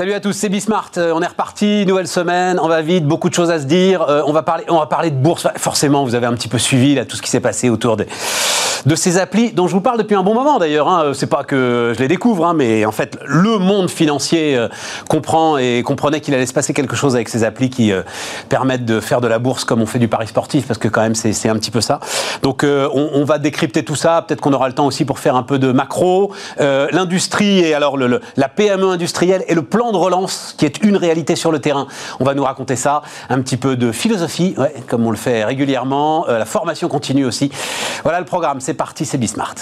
Salut à tous, c'est Bismart. Euh, on est reparti, nouvelle semaine, on va vite, beaucoup de choses à se dire. Euh, on, va parler, on va parler de bourse. Forcément, vous avez un petit peu suivi là, tout ce qui s'est passé autour des, de ces applis dont je vous parle depuis un bon moment d'ailleurs. Hein. C'est pas que je les découvre, hein, mais en fait, le monde financier euh, comprend et comprenait qu'il allait se passer quelque chose avec ces applis qui permettent de faire de la bourse comme on fait du pari sportif, parce que quand même, c'est un petit peu ça. Donc, on, va décrypter tout ça. Peut-être qu'on aura le temps aussi pour faire un peu de macro. L'industrie et alors la PME industrielle et le plan de relance qui est une réalité sur le terrain. On va nous raconter ça, un petit peu de philosophie, comme on le fait régulièrement, euh, la formation continue aussi. Voilà le programme, c'est parti, c'est Bismart.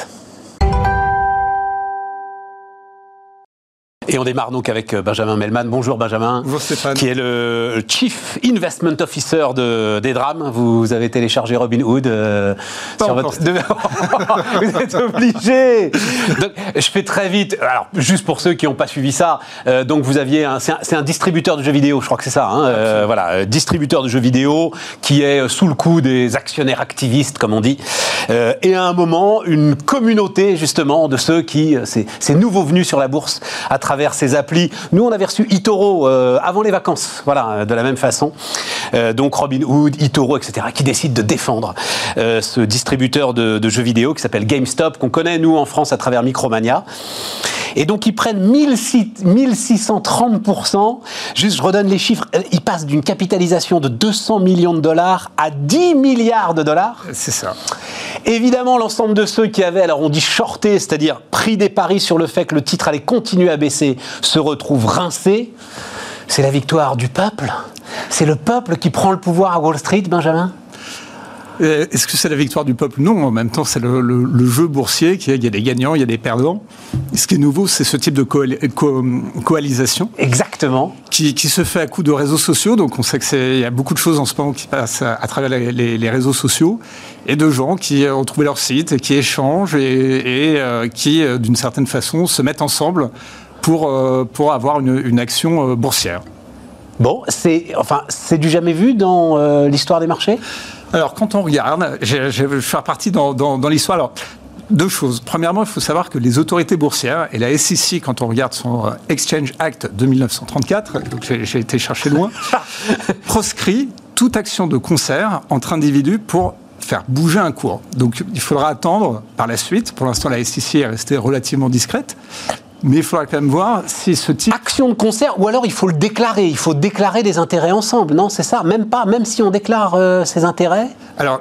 Et on démarre donc avec euh, Benjamin Melman. Bonjour Benjamin. Bonjour Stéphane. Qui est le Chief Investment Officer de, des drames. Vous avez téléchargé Robinhood euh, sur votre. vous êtes obligé. Donc, je fais très vite. Alors, juste pour ceux qui n'ont pas suivi ça, euh, donc vous aviez un, c'est un, distributeur de jeux vidéo, je crois que c'est ça. Hein, euh, voilà, distributeur de jeux vidéo qui est sous le coup des actionnaires activistes, comme on dit. Et à un moment, une communauté justement de ceux qui, ces nouveaux venus sur la bourse à travers ces applis. Nous, on avait reçu Itoro euh, avant les vacances, voilà, de la même façon. Euh, donc Robin Hood, Itoro, etc., qui décident de défendre euh, ce distributeur de, de, jeux vidéo qui s'appelle GameStop, qu'on connaît, nous, en France, à travers Micromania. Et donc, ils prennent 1630%. Juste, je redonne les chiffres. Ils passent d'une capitalisation de 200 millions de dollars à 10 milliards de dollars. C'est ça. Évidemment, l'ensemble de ceux qui avaient, alors on dit shorté, c'est-à-dire pris des paris sur le fait que le titre allait continuer à baisser, se retrouvent rincés. C'est la victoire du peuple. C'est le peuple qui prend le pouvoir à Wall Street, Benjamin? Euh, est-ce que c'est la victoire du peuple? Non, en même temps, c'est le, jeu boursier. Qui, il y a des gagnants, il y a des perdants. ce qui est nouveau, c'est ce type de coalisation. Exactement. Qui, se fait à coup de réseaux sociaux. Donc, on sait qu'il y a beaucoup de choses en ce moment qui passent à, travers les, réseaux sociaux et de gens qui ont trouvé leur site, qui échangent et, euh, qui, euh, d'une certaine façon, se mettent ensemble pour, pour avoir une, une action boursière. Bon, c'est enfin, du jamais vu dans l'histoire des marchés? Alors, quand on regarde, je, vais faire partie dans, l'histoire. Alors, deux choses. Premièrement, il faut savoir que les autorités boursières et la SEC, quand on regarde son euh, Exchange Act de 1934, donc j'ai été chercher loin, proscrit toute action de concert entre individus pour faire bouger un cours. Donc il faudra attendre par la suite. Pour l'instant, la SEC est restée relativement discrète. Mais il faudra quand même voir si ce type... Action de concert, ou alors il faut le déclarer, il faut déclarer des intérêts ensemble, non C'est ça. Même pas, même si on déclare euh, ses intérêts. Alors,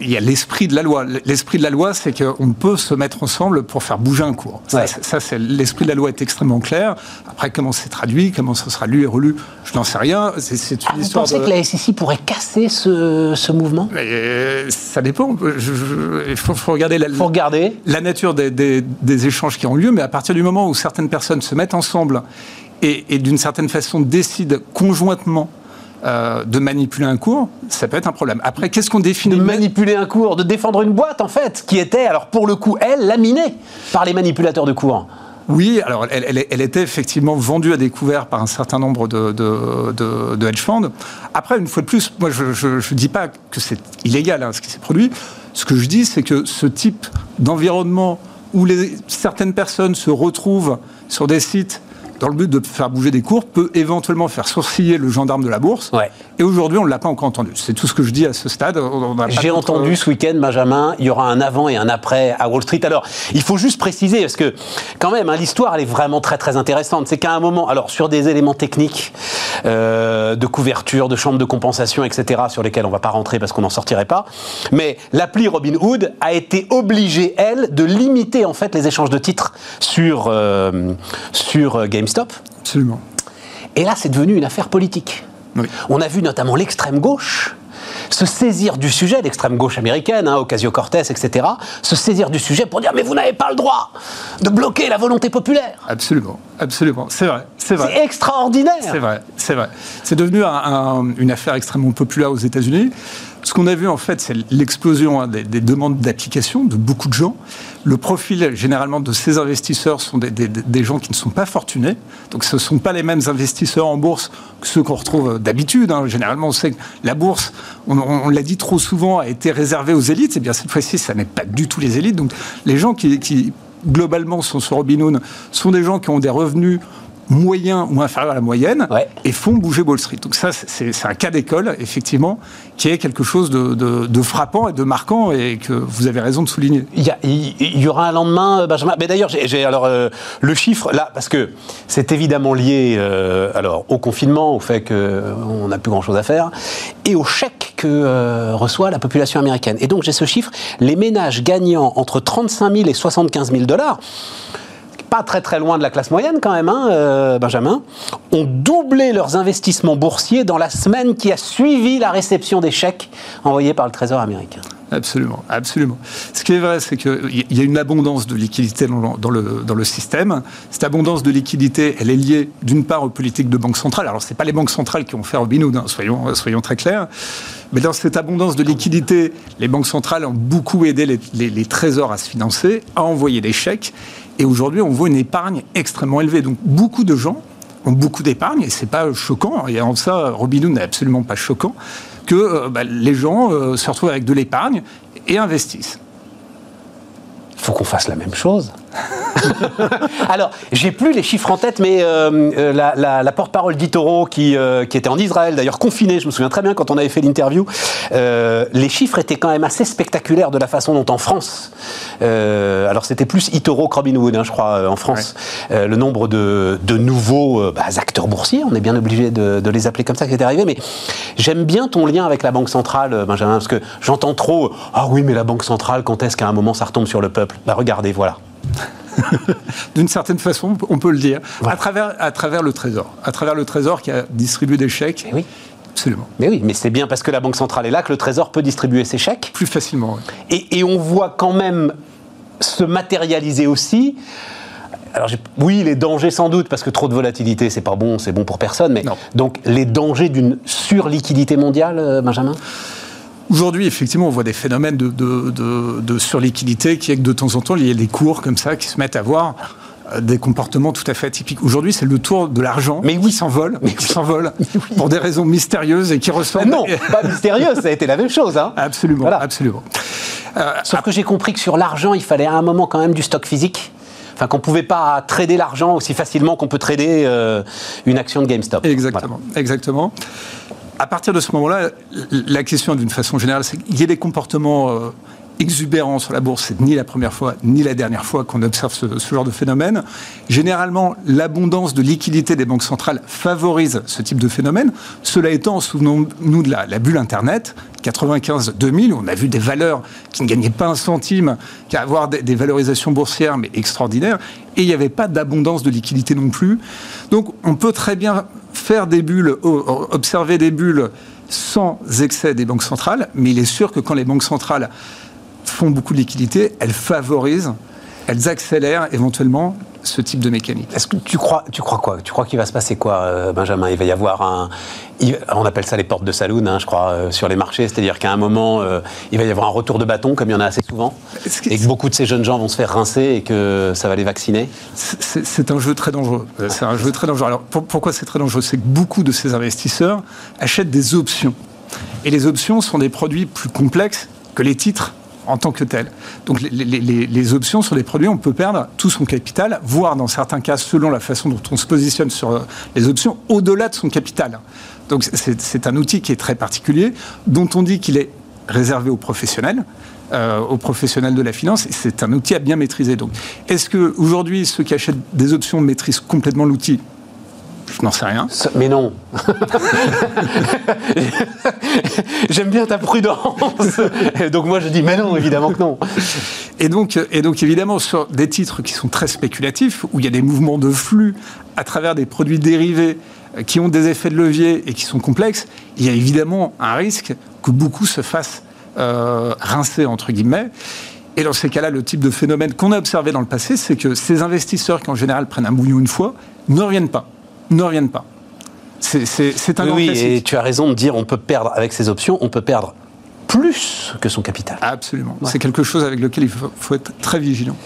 il y a l'esprit de la loi. L'esprit de la loi, c'est qu'on peut se mettre ensemble pour faire bouger un cours. Ça, c'est l'esprit de la loi est extrêmement clair. Après, comment c'est traduit, comment ça sera lu et relu, je n'en sais rien. C'est une ah, histoire. Vous pensez que la SEC pourrait casser ce, mouvement? Euh, Ça dépend. il faut, regarder, la, faut regarder la nature des, des, échanges qui ont lieu, mais à partir du moment où certaines personnes se mettent ensemble et, et d'une certaine façon décident conjointement euh, de manipuler un cours, ça peut être un problème. Après, qu'est-ce qu'on définit De manipuler un cours, de défendre une boîte, en fait, qui était, alors pour le coup, elle, laminée par les manipulateurs de cours. Oui, alors elle, était effectivement vendue à découvert par un certain nombre de, de, hedge funds. Après, une fois de plus, moi je ne dis pas que c'est illégal hein, ce qui s'est produit. Ce que je dis, c'est que ce type d'environnement où les, certaines personnes se retrouvent sur des sites dans le but de faire bouger des cours, peut éventuellement faire sourciller le gendarme de la bourse. Et aujourd'hui, on ne l'a pas encore entendu. C'est tout ce que je dis à ce stade. J'ai entendu ce week-end, Benjamin, il y aura un avant et un après à Wall Street. Alors, il faut juste préciser, parce que quand même, hein, l'histoire, elle est vraiment très très intéressante. C'est qu'à un moment, alors sur des éléments techniques euh, de couverture, de chambre de compensation, etc., sur lesquels on ne va pas rentrer parce qu'on n'en sortirait pas, mais l'appli Robinhood a été obligée, elle, de limiter en fait les échanges de titres sur, euh, sur euh, GameStop Stop Absolument. Et là, c'est devenu une affaire politique. On a vu notamment l'extrême gauche se saisir du sujet, l'extrême gauche américaine, hein, Ocasio-Cortez, etc., se saisir du sujet pour dire mais vous n'avez pas le droit de bloquer la volonté populaire. Absolument, absolument, c'est vrai, c'est vrai. C'est extraordinaire. C'est vrai, c'est vrai. C'est devenu une affaire extrêmement populaire aux États-Unis. Ce qu'on a vu en fait, c'est l'explosion hein, des, demandes d'application de beaucoup de gens. Le profil généralement de ces investisseurs sont des, gens qui ne sont pas fortunés. Donc ce ne sont pas les mêmes investisseurs en bourse que ceux qu'on retrouve d'habitude. Hein. Généralement, on sait que la bourse, on, l'a dit trop souvent, a été réservée aux élites. Et eh bien cette fois-ci, ça n'est pas du tout les élites. Donc les gens qui, globalement sont sur Robinhood sont des gens qui ont des revenus moyen ou inférieur à la moyenne et font bouger Wall Street. Donc ça, c'est un cas d'école, effectivement, qui est quelque chose de, frappant et de marquant et que vous avez raison de souligner. Il y, aura un lendemain, euh, Benjamin. Mais d'ailleurs, j'ai alors euh, le chiffre là, parce que c'est évidemment lié euh, alors au confinement, au fait qu'on n'a plus grand-chose à faire, et au chèque que reçoit la population américaine. Et donc j'ai ce chiffre, les ménages gagnant entre 35 000 et 75 000 dollars pas très très loin de la classe moyenne quand même, hein, euh, Benjamin, ont doublé leurs investissements boursiers dans la semaine qui a suivi la réception des chèques envoyés par le Trésor américain. Absolument, absolument. Ce qui est vrai, c'est qu'il y a une abondance de liquidité dans le, dans le système. Cette abondance de liquidité, elle est liée d'une part aux politiques de banque centrale. Alors, ce n'est pas les banques centrales qui ont fait Robin Hood, hein, soyons, soyons très clairs. Mais dans cette abondance de liquidité, les banques centrales ont beaucoup aidé les trésors à se financer, à envoyer des chèques. Et aujourd'hui, on voit une épargne extrêmement élevée. Donc beaucoup de gens ont beaucoup d'épargne, et c'est pas choquant, et en ça, Robinhood n'est absolument pas choquant, que euh, bah, les gens euh, se retrouvent avec de l'épargne et investissent. Il faut qu'on fasse la même chose. Alors, j'ai plus les chiffres en tête, mais euh, euh, la, porte-parole d'Itoro, qui, euh, qui était en Israël, d'ailleurs confinée, je me souviens très bien quand on avait fait l'interview, les chiffres étaient quand même assez spectaculaires de la façon dont en France, alors c'était plus Itoro que Robinhood, hein, je crois, en France, le nombre de, nouveaux bah, acteurs boursiers, on est bien obligé de, les appeler comme ça, qui est arrivé, mais j'aime bien ton lien avec la Banque centrale, Benjamin, parce que j'entends trop, ah oui, mais la Banque centrale, quand est-ce qu'à un moment ça retombe sur le peuple? Bah regardez, voilà. D'une certaine façon, on peut le dire. À, travers, à travers le Trésor. À travers le Trésor qui a distribué des chèques. oui. Absolument. Mais oui, mais c'est bien parce que la Banque centrale est là que le Trésor peut distribuer ses chèques. Plus facilement. Et, et, on voit quand même se matérialiser aussi. Alors oui, les dangers sans doute, parce que trop de volatilité, c'est pas bon, c'est bon pour personne. Mais donc les dangers d'une surliquidité mondiale, euh, Benjamin? Aujourd'hui, effectivement, on voit des phénomènes de, de, surliquidité qui est que de temps en temps, il y a des cours comme ça qui se mettent à voir euh, des comportements tout à fait atypiques. Aujourd'hui, c'est le tour de l'argent mais oui. qui s'envole, mais qui s'envole pour des raisons mystérieuses et qui ressemblent. non, pas mystérieuses, ça a été la même chose. Hein. Absolument, absolument. Euh, Sauf que j'ai compris que sur l'argent, il fallait à un moment quand même du stock physique. Enfin, qu'on ne pouvait pas trader l'argent aussi facilement qu'on peut trader euh, une action de GameStop. Exactement, exactement à partir de ce moment-là, la question d'une façon générale, c'est qu'il y a des comportements exubérants sur la bourse. C'est ni la première fois, ni la dernière fois qu'on observe ce, genre de phénomène. Généralement, l'abondance de liquidité des banques centrales favorise ce type de phénomène. Cela étant, souvenons-nous de la, bulle Internet, 95-2000, on a vu des valeurs qui ne gagnaient pas un centime, qui avoir des, des valorisations boursières, mais extraordinaires. Et il n'y avait pas d'abondance de liquidité non plus. Donc, on peut très bien faire des bulles, observer des bulles sans excès des banques centrales, mais il est sûr que quand les banques centrales font beaucoup de liquidités, elles favorisent, elles accélèrent éventuellement ce type de mécanique. Est-ce que tu crois, tu crois quoi? Tu crois qu'il va se passer quoi, euh, Benjamin? Il va y avoir un, on appelle ça les portes de saloon, hein, je crois, euh, sur les marchés. C'est-à-dire qu'à un moment, euh, il va y avoir un retour de bâton, comme il y en a assez souvent, et que beaucoup de ces jeunes gens vont se faire rincer et que ça va les vacciner? C'est un jeu très dangereux. C'est un jeu très dangereux. Alors pourquoi c'est très dangereux? C'est que beaucoup de ces investisseurs achètent des options, et les options sont des produits plus complexes que les titres en tant que tel. Donc les, options sur les produits, on peut perdre tout son capital, voire dans certains cas, selon la façon dont on se positionne sur euh, les options, au-delà de son capital. Donc c'est un outil qui est très particulier, dont on dit qu'il est réservé aux professionnels. Euh, aux professionnels de la finance, c'est un outil à bien maîtriser. Est-ce que aujourd'hui ceux qui achètent des options maîtrisent complètement l'outil? Je n'en sais rien. Mais non. J'aime bien ta prudence. donc moi je dis mais non, évidemment que non. Et donc, et donc évidemment sur des titres qui sont très spéculatifs, où il y a des mouvements de flux à travers des produits dérivés euh, qui ont des effets de levier et qui sont complexes, il y a évidemment un risque que beaucoup se fassent euh, rincer entre guillemets. Et dans ces cas-là, le type de phénomène qu'on a observé dans le passé, c'est que ces investisseurs qui en général prennent un bouillon une fois ne reviennent pas ne reviennent pas. C'est un Oui, et tu as raison de dire on peut perdre avec ces options, on peut perdre plus que son capital. Absolument. C'est quelque chose avec lequel il faut, être très vigilant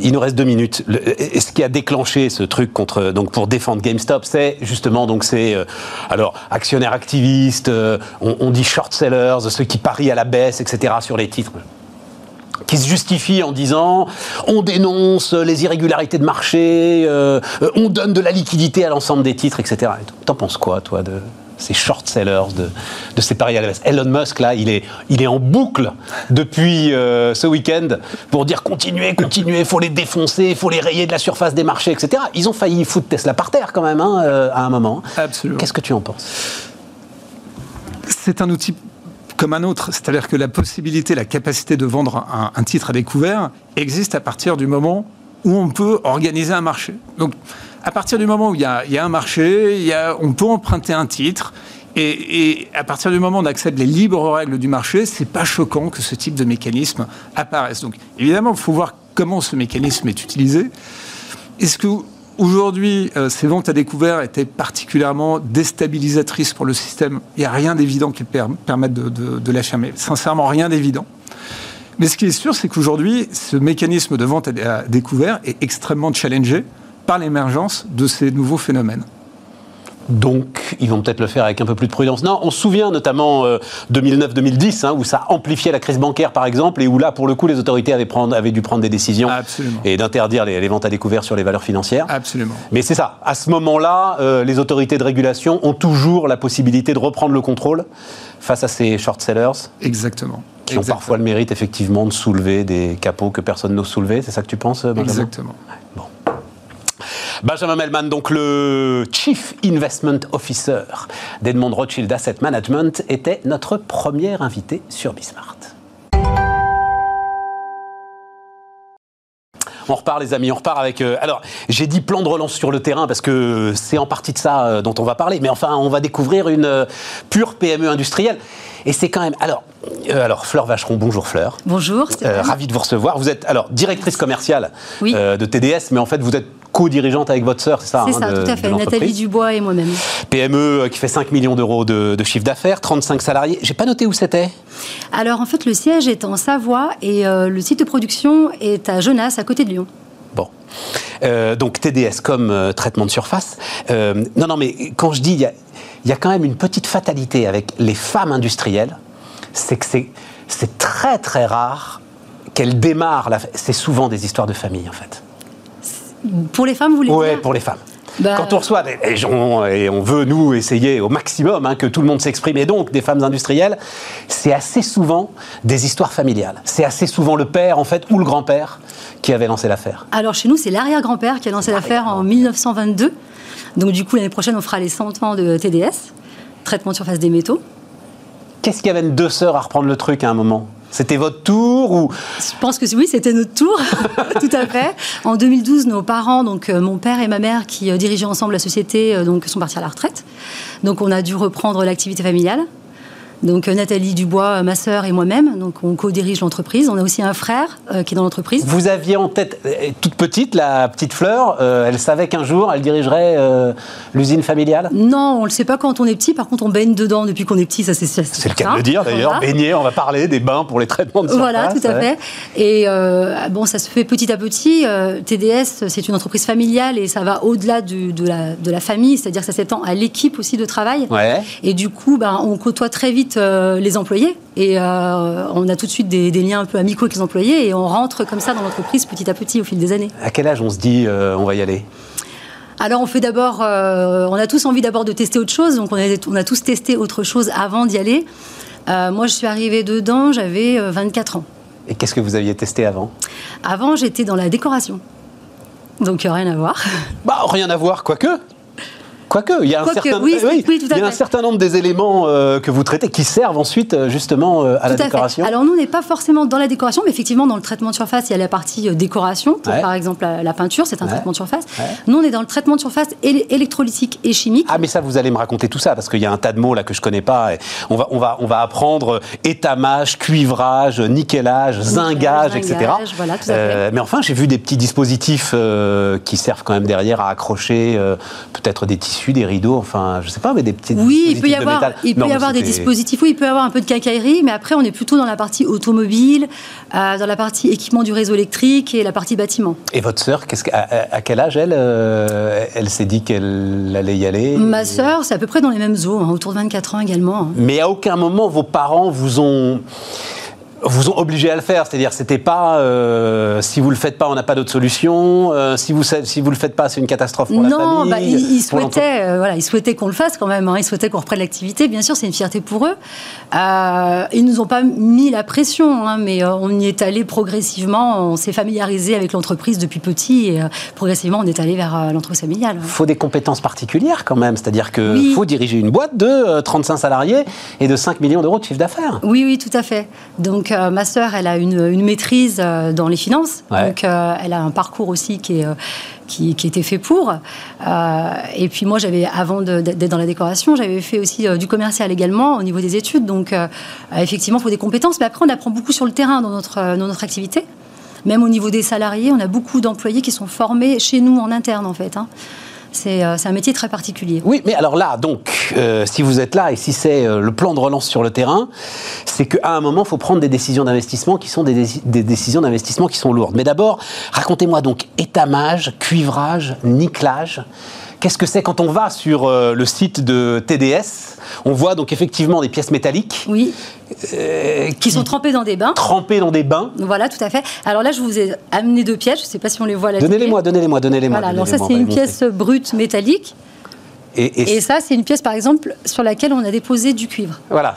il nous reste deux minutes. et ce qui a déclenché ce truc contre, donc pour défendre GameStop, c'est justement donc c'est euh, alors actionnaires activistes, euh, on, on, dit short sellers, ceux qui parient à la baisse, etc. sur les titres. Qui se justifie en disant on dénonce les irrégularités de marché, euh, on donne de la liquidité à l'ensemble des titres, etc. T'en penses quoi, toi, de ces short sellers, de, de ces paris à la baisse? Elon Musk, là, il est, il est en boucle depuis euh, ce week-end pour dire continuez, continuez, il faut les défoncer, il faut les rayer de la surface des marchés, etc. Ils ont failli foutre Tesla par terre quand même, hein, euh, à un moment. Absolument. Qu'est-ce que tu en penses? C'est un outil comme un autre. C'est-à-dire que la possibilité, la capacité de vendre un, titre à découvert existe à partir du moment où on peut organiser un marché. Donc, à partir du moment où il y a, un marché, on peut emprunter un titre. Et, à partir du moment où on accède les libres règles du marché, c'est pas choquant que ce type de mécanisme apparaisse. Donc, évidemment, il faut voir comment ce mécanisme est utilisé. Est-ce que Aujourd'hui, euh, ces ventes à découvert étaient particulièrement déstabilisatrices pour le système. Il n'y a rien d'évident qui permette de, de, de l'affirmer. Sincèrement, rien d'évident. Mais ce qui est sûr, c'est qu'aujourd'hui, ce mécanisme de vente à découvert est extrêmement challengé par l'émergence de ces nouveaux phénomènes. Donc, ils vont peut-être le faire avec un peu plus de prudence. Non, on se souvient notamment 2009-2010, euh, hein, où ça amplifiait la crise bancaire, par exemple, et où là, pour le coup, les autorités avaient, prendre, avaient dû prendre des décisions et d'interdire les, ventes à découvert sur les valeurs financières. Absolument. Mais c'est ça. À ce moment-là, euh, les autorités de régulation ont toujours la possibilité de reprendre le contrôle face à ces short sellers. Exactement. Qui ont parfois le mérite, effectivement, de soulever des capots que personne n'ose soulever. C'est ça que tu penses, Benjamin? Exactement. Benjamin Melman, donc le Chief Investment Officer d'Edmond Rothschild Asset Management, était notre premier invité sur Bismart. On repart, les amis, on repart avec. Euh, alors, j'ai dit plan de relance sur le terrain parce que c'est en partie de ça euh, dont on va parler. Mais enfin, on va découvrir une euh, pure PME industrielle. Et c'est quand même. Alors, alors, Fleur Vacheron, bonjour Fleur. Bonjour. ravi de vous recevoir. Vous êtes alors directrice commerciale de TDS, mais en fait, vous êtes co-dirigeante avec votre sœur, c'est ça C'est hein, ça, tout à fait. Nathalie Dubois et moi-même. PME euh, qui fait 5 millions d'euros de, chiffre d'affaires, 35 salariés. J'ai pas noté où c'était. Alors en fait, le siège est en Savoie et euh, le site de production est à Genasse, à côté de Lyon. Bon. Euh, donc TDS comme traitement de surface. non, non, mais quand je dis, il y, y a, quand même une petite fatalité avec les femmes industrielles, c'est que c'est très très rare qu'elles démarrent. C'est souvent des histoires de famille en fait. Pour les femmes, vous voulez Oui, pour les femmes. Bah, Quand on reçoit, des, et, on, veut, nous, essayer au maximum hein, que tout le monde s'exprime, et donc des femmes industrielles, c'est assez souvent des histoires familiales. C'est assez souvent le père, en fait, ou le grand-père qui avait lancé l'affaire. Alors chez nous, c'est l'arrière-grand-père qui a lancé l'affaire en 1922. Donc du coup, l'année prochaine, on fera les 100 ans de TDS, traitement de surface des métaux. Qu'est-ce qui avait deux sœurs à reprendre le truc à un moment? C'était votre tour ou Je pense que oui, c'était notre tour, tout à fait. En 2012, nos parents, donc euh, mon père et ma mère, qui euh, dirigeaient ensemble la société, euh, donc sont partis à la retraite. Donc on a dû reprendre l'activité familiale. Donc euh, Nathalie Dubois, ma sœur et moi-même, donc on co-dirige l'entreprise. On a aussi un frère euh, qui est dans l'entreprise. Vous aviez en tête, euh, toute petite, la petite Fleur, elle savait qu'un jour elle dirigerait l'usine familiale? Non, on ne le sait pas quand on est petit. Par contre, on baigne dedans depuis qu'on est petit, ça c'est C'est le cas de le dire d'ailleurs. Baigner, on va parler des bains pour les traitements de surface. Voilà, tout à fait. Et bon, ça se fait petit à petit. TDS, c'est une entreprise familiale et ça va au-delà de, la, de la famille, c'est-à-dire que ça s'étend à l'équipe aussi de travail. Ouais. Et du coup, ben, on côtoie très vite euh, les employés et euh, on a tout de suite des, liens un peu amicaux avec les employés et on rentre comme ça dans l'entreprise petit à petit au fil des années. À quel âge on se dit euh, on va y aller? Alors on fait d'abord, on a tous envie d'abord de tester autre chose, donc on a, on a tous testé autre chose avant d'y aller. moi je suis arrivée dedans, j'avais 24 ans. Et qu'est-ce que vous aviez testé avant? Avant j'étais dans la décoration. Donc rien à voir. Bah rien à voir, quoique Quoique, il y a, un, certain, oui, il y a un certain nombre des éléments euh, que vous traitez qui servent ensuite euh, justement euh, à la décoration. Alors nous, on n'est pas forcément dans la décoration, mais effectivement dans le traitement de surface, il y a la partie décoration, par exemple la, peinture, c'est un traitement de surface. Nous, on est dans le traitement de surface électrolytique et chimique. Ah mais ça, vous allez me raconter tout ça, parce qu'il y a un tas de mots là que je connais pas. Et on, va, on, va, on va apprendre étamage, cuivrage, nickelage, zingage, etc. Voilà, mais enfin, j'ai vu des petits dispositifs qui servent quand même derrière à accrocher peut-être des tissus des rideaux, enfin, je sais pas, mais des petits oui, il peut y avoir, il peut y avoir des dispositifs. Oui, il peut y avoir un peu de cacaillerie, mais après, on est plutôt dans la partie automobile, euh, dans la partie équipement du réseau électrique et la partie bâtiment. Et votre sœur, à, quel âge elle, euh, elle s'est dit qu'elle allait y aller Ma sœur, c'est à peu près dans les mêmes eaux, hein, autour de 24 ans également. Hein. Mais à aucun moment vos parents vous ont vous ont obligé à le faire. C'est-à-dire, c'était pas euh, si vous le faites pas, on n'a pas d'autre solution. Euh, si vous si vous le faites pas, c'est une catastrophe pour la famille. Bah, ils, souhaitaient, euh, voilà, ils souhaitaient qu'on le fasse quand même. Hein. Ils souhaitaient qu'on reprenne l'activité. Bien sûr, c'est une fierté pour eux. ils nous ont pas mis la pression, hein, mais on y est allé progressivement. On s'est familiarisé avec l'entreprise depuis petit et progressivement, on est allé vers l'entreprise familiale. Il faut des compétences particulières quand même. C'est-à-dire qu'il faut diriger une boîte de 35 salariés et de 5 millions d'euros de chiffre d'affaires. Oui, oui, tout à fait. Donc euh, ma sœur, elle a une, maîtrise euh, dans les finances, donc euh, elle a un parcours aussi qui est qui, était fait pour. et puis moi, j'avais, avant d'être dans la décoration, j'avais fait aussi du commercial également au niveau des études. Donc effectivement, il faut des compétences. Mais après, on apprend beaucoup sur le terrain dans notre, dans notre activité. Même au niveau des salariés, on a beaucoup d'employés qui sont formés chez nous en interne, en fait. Hein. Euh, c'est un métier très particulier. Oui, mais alors là, donc, euh, si vous êtes là et si c'est euh, le plan de relance sur le terrain, c'est qu'à un moment, il faut prendre des décisions d'investissement qui sont des, des décisions d'investissement qui sont lourdes. Mais d'abord, racontez-moi donc étamage, cuivrage, nickelage. Qu'est-ce que c'est quand on va sur euh, le site de TDS On voit donc effectivement des pièces métalliques. Oui. Euh, qui, sont trempées dans des bains. Trempées dans des bains. Voilà, tout à fait. Alors là, je vous ai amené deux pièces. Je ne sais pas si on les voit là. Donnez-les-moi, donnez-les-moi, donnez-les-moi. Voilà, alors ça, c'est une pièce brute métallique. Et, et ça, c'est une pièce, par exemple, sur laquelle on a déposé du cuivre. Voilà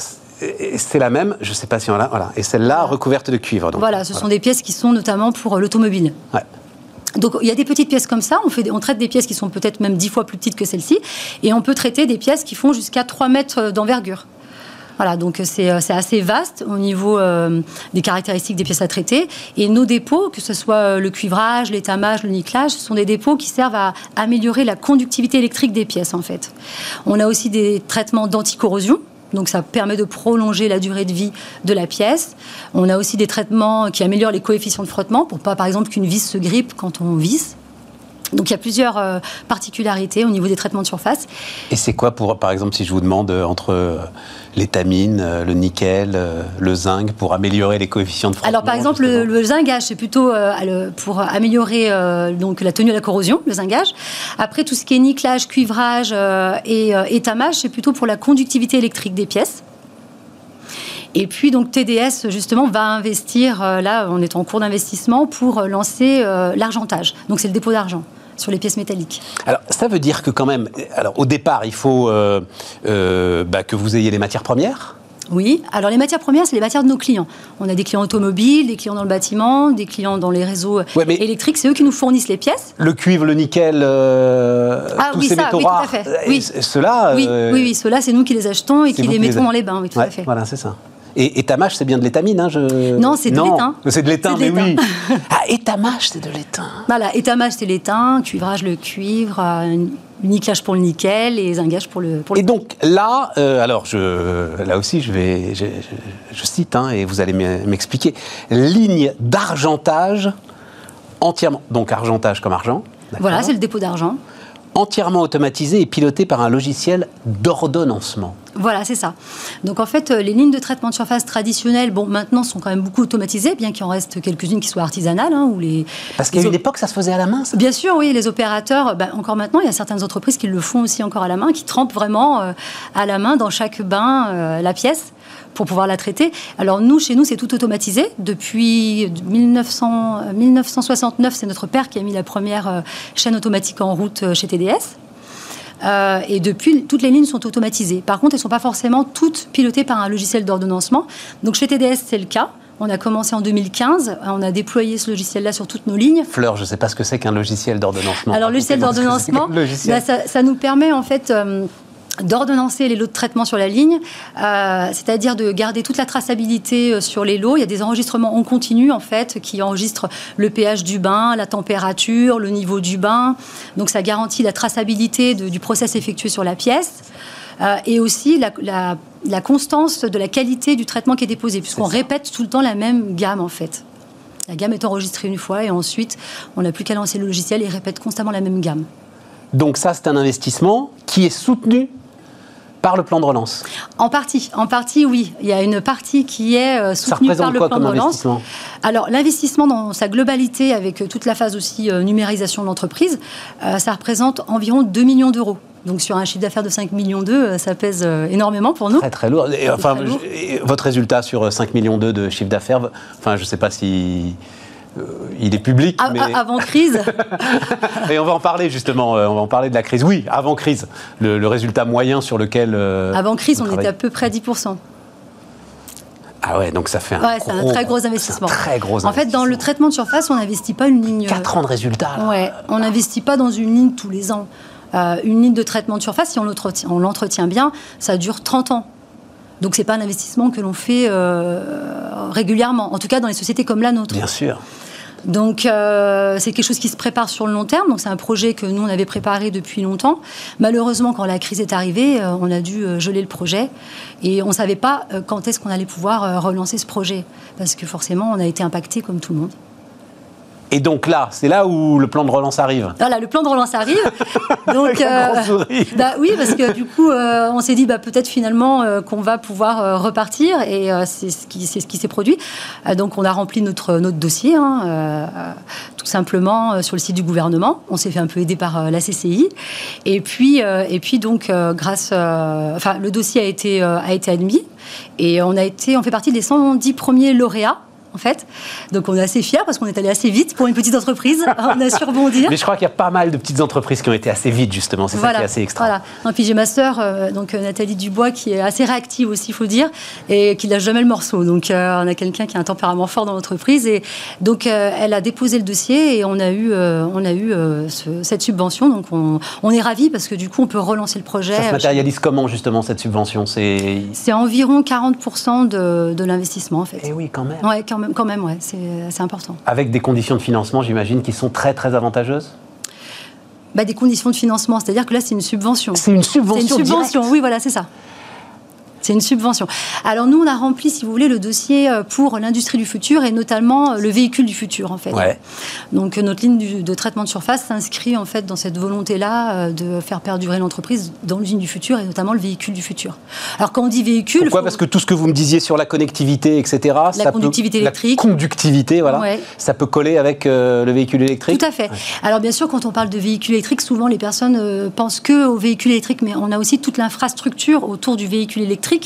c'est la même, je ne sais pas si on l'a, voilà. Et celle-là, recouverte de cuivre. Donc, voilà, ce sont des pièces qui sont notamment pour l'automobile. Ouais. Donc il y a des petites pièces comme ça, on, fait, on traite des pièces qui sont peut-être même dix fois plus petites que celle-ci, et on peut traiter des pièces qui font jusqu'à 3 mètres d'envergure. Voilà, donc c'est assez vaste au niveau euh, des caractéristiques des pièces à traiter. Et nos dépôts, que ce soit le cuivrage, l'étamage, le nickelage, ce sont des dépôts qui servent à améliorer la conductivité électrique des pièces en fait. On a aussi des traitements d'anticorrosion donc ça permet de prolonger la durée de vie de la pièce. On a aussi des traitements qui améliorent les coefficients de frottement pour pas par exemple qu'une vis se grippe quand on visse. Donc il y a plusieurs euh, particularités au niveau des traitements de surface. Et c'est quoi pour, par exemple, si je vous demande euh, entre euh, l'étamine, le nickel, le zinc, pour améliorer les coefficients de frottement Alors par exemple, le, zingage, c'est plutôt pour améliorer donc la tenue à la corrosion, le zingage. Après, tout ce qui est nickelage, cuivrage et étamage, c'est plutôt pour la conductivité électrique des pièces. Et puis donc TDS justement va investir là, on est en cours d'investissement pour lancer l'argentage. Donc c'est le dépôt d'argent sur les pièces métalliques. Alors, ça veut dire que quand même, alors au départ, il faut euh, euh, bah, que vous ayez les matières premières? Oui, alors les matières premières, c'est les matières de nos clients. On a des clients automobiles, des clients dans le bâtiment, des clients dans les réseaux électriques. C'est eux qui nous fournissent les pièces. Le cuivre, le nickel, euh, ah, tous oui, ces ça, métaux oui, rares. Tout à fait. Oui. Ceux-là, oui, oui, oui, ceux-là, c'est nous qui les achetons et qui les mettons dans les bains. Oui, tout à fait. Voilà, c'est ça. Et étamage, c'est bien de l'étamine, hein, je... Non, c'est de l'étain. C'est de l'étain, mais oui. ah, étamage, c'est de l'étain. Voilà, étamage, c'est l'étain, cuivrage, le cuivre, euh, nickelage pour le nickel et zingage pour le. Pour et donc là, euh, alors je, là aussi, je vais, je, cite, hein, et vous allez m'expliquer, ligne d'argentage entièrement, donc argentage comme argent. Voilà, c'est le dépôt d'argent entièrement automatisé et piloté par un logiciel d'ordonnancement. Voilà, c'est ça. Donc en fait, euh, les lignes de traitement de surface traditionnelles, bon, maintenant sont quand même beaucoup automatisées, bien qu'il en reste quelques-unes qui soient artisanales. Hein, ou les, Parce qu'à une époque, ça se faisait à la main, ça? Bien sûr, oui. Les opérateurs, bah, encore maintenant, il y a certaines entreprises qui le font aussi encore à la main, qui trempent vraiment euh, à la main dans chaque bain euh, la pièce pour pouvoir la traiter. Alors nous, chez nous, c'est tout automatisé. Depuis 1900, 1969, c'est notre père qui a mis la première chaîne automatique en route chez TDS. Euh, et depuis, toutes les lignes sont automatisées. Par contre, elles ne sont pas forcément toutes pilotées par un logiciel d'ordonnancement. Donc chez TDS, c'est le cas. On a commencé en 2015, on a déployé ce logiciel-là sur toutes nos lignes. Fleur, je ne sais pas ce que c'est qu'un logiciel d'ordonnancement. Alors, logiciel d'ordonnancement, bah, ça, ça, nous permet en fait euh, d'ordonnancer les lots de traitement sur la ligne, euh, c'est-à-dire de garder toute la traçabilité euh, sur les lots. Il y a des enregistrements en continu, en fait, qui enregistrent le pH du bain, la température, le niveau du bain. Donc, ça garantit la traçabilité du process effectué sur la pièce. Euh, et aussi la, la, constance de la qualité du traitement qui est déposé, puisqu'on répète tout le temps la même gamme, en fait. La gamme est enregistrée une fois et ensuite, on n'a plus qu'à lancer le logiciel et répète constamment la même gamme. Donc ça, c'est un investissement qui est soutenu par le plan de relance En partie, en partie, oui. Il y a une partie qui est euh, soutenue par le plan de relance. Alors, l'investissement dans sa globalité, avec euh, toute la phase aussi euh, numérisation de l'entreprise, ça représente environ 2 millions d'euros Donc sur un chiffre d'affaires de 5 millions d'euros, ça pèse énormément pour nous. Très très lourd. Et, enfin, votre résultat sur 5 millions de chiffre d'affaires, enfin, je ne sais pas si il est public. mais... Avant crise. Et on va en parler justement, on va en parler de la crise. Oui, avant crise, le, résultat moyen sur lequel. avant crise, on était à peu près à 10%. Ah ouais, donc ça fait un, ouais, c'est un très gros investissement. très gros en fait, dans le traitement de surface, on n'investit pas une ligne. 4 ans de résultats. Ouais, on n'investit pas dans une ligne tous les ans. Euh, une ligne de traitement de surface, si on l'entretient bien, ça dure 30 ans. Donc c'est pas un investissement que l'on fait euh, régulièrement, en tout cas dans les sociétés comme la nôtre. Bien sûr. Donc euh, c'est quelque chose qui se prépare sur le long terme. Donc c'est un projet que nous on avait préparé depuis longtemps. Malheureusement, quand la crise est arrivée, euh, on a dû geler le projet et on ne savait pas quand est-ce qu'on allait pouvoir relancer ce projet parce que forcément on a été impacté comme tout le monde. Et donc là, c'est là où le plan de relance arrive. Voilà, le plan de relance arrive. donc, euh, bah, oui, parce que du coup, euh, on s'est dit bah, peut-être finalement euh, qu'on va pouvoir repartir, et c'est ce qui c'est ce qui s'est produit. donc, on a rempli notre notre dossier, hein, tout simplement sur le site du gouvernement. On s'est fait un peu aider par la CCI, et puis et puis donc grâce, enfin, le dossier a été a été admis, et on a été, on fait partie des 110 premiers lauréats en fait. Donc on est assez fiers parce qu'on est allé assez vite pour une petite entreprise. on a su rebondir. Mais je crois qu'il y a pas mal de petites entreprises qui ont été assez vite justement. C'est ça qui est assez extra. Voilà. Et puis j'ai ma sœur, euh, donc euh, Nathalie Dubois, qui est assez réactive aussi, il faut dire, et qui lâche jamais le morceau. Donc euh, on a quelqu'un qui a un tempérament fort dans l'entreprise et donc elle a déposé le dossier et on a eu, on a eu cette subvention. Donc on, on est ravis parce que du coup on peut relancer le projet. Ça se matérialise comment justement cette subvention? C'est environ 40% de, de l'investissement en fait. Et eh oui, quand même. Ouais, quand quand même, ouais, c'est important. Avec des conditions de financement, j'imagine, qui sont très très avantageuses? Bah, Des conditions de financement, c'est-à-dire que là, c'est une subvention. C'est une subvention. C'est une subvention, oui, voilà, c'est ça. C'est une subvention. Alors nous, on a rempli, si vous voulez, le dossier euh, pour l'industrie du futur et notamment euh, le véhicule du futur, en fait. Donc euh, notre ligne de traitement de surface s'inscrit en fait dans cette volonté-là de faire perdurer l'entreprise dans l'usine du futur et notamment le véhicule du futur. Alors quand on dit véhicule, pourquoi Parce que tout ce que vous me disiez sur la connectivité, etc. La conductivité électrique. La conductivité, voilà. Ça peut coller avec le véhicule électrique. Tout à fait. Alors bien sûr, quand on parle de véhicule électrique, souvent les personnes pensent que au véhicule électrique, mais on a aussi toute l'infrastructure autour du véhicule électrique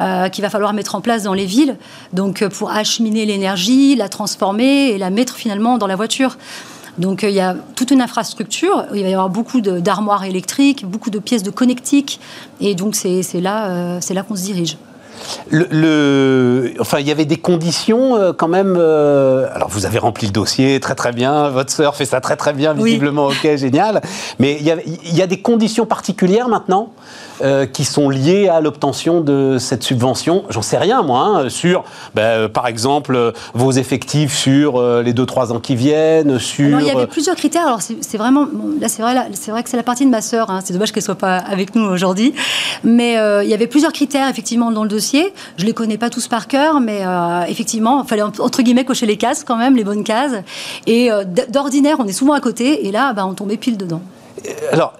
euh, qu'il va falloir mettre en place dans les villes, donc euh, pour acheminer l'énergie, la transformer et la mettre finalement dans la voiture. Donc euh, il y a toute une infrastructure, il va y avoir beaucoup d'armoires électriques, beaucoup de pièces de connectiques, et donc c'est là, c'est là qu'on se dirige. Le, enfin, il y avait des conditions quand même. alors, vous avez rempli le dossier très très bien. Votre sœur fait ça très très bien, visiblement. Ok, génial. Mais il y, a, il y, a, des conditions particulières maintenant? Euh, qui sont liées à l'obtention de cette subvention J'en sais rien, moi, hein, sur, ben, euh, par exemple, vos effectifs sur euh, les 2-3 ans qui viennent, sur... il y avait plusieurs critères. Alors, c'est vraiment... là, c'est vrai, vrai que c'est la partie de ma sœur. Hein. c'est dommage qu'elle soit pas avec nous aujourd'hui. Mais il y avait plusieurs critères, effectivement, dans le dossier. Je les connais pas tous par cœur, mais effectivement, il fallait, entre guillemets, cocher les cases quand même, les bonnes cases. Et d'ordinaire, on est souvent à côté. Et là, ben, on tombait pile dedans. Euh, alors,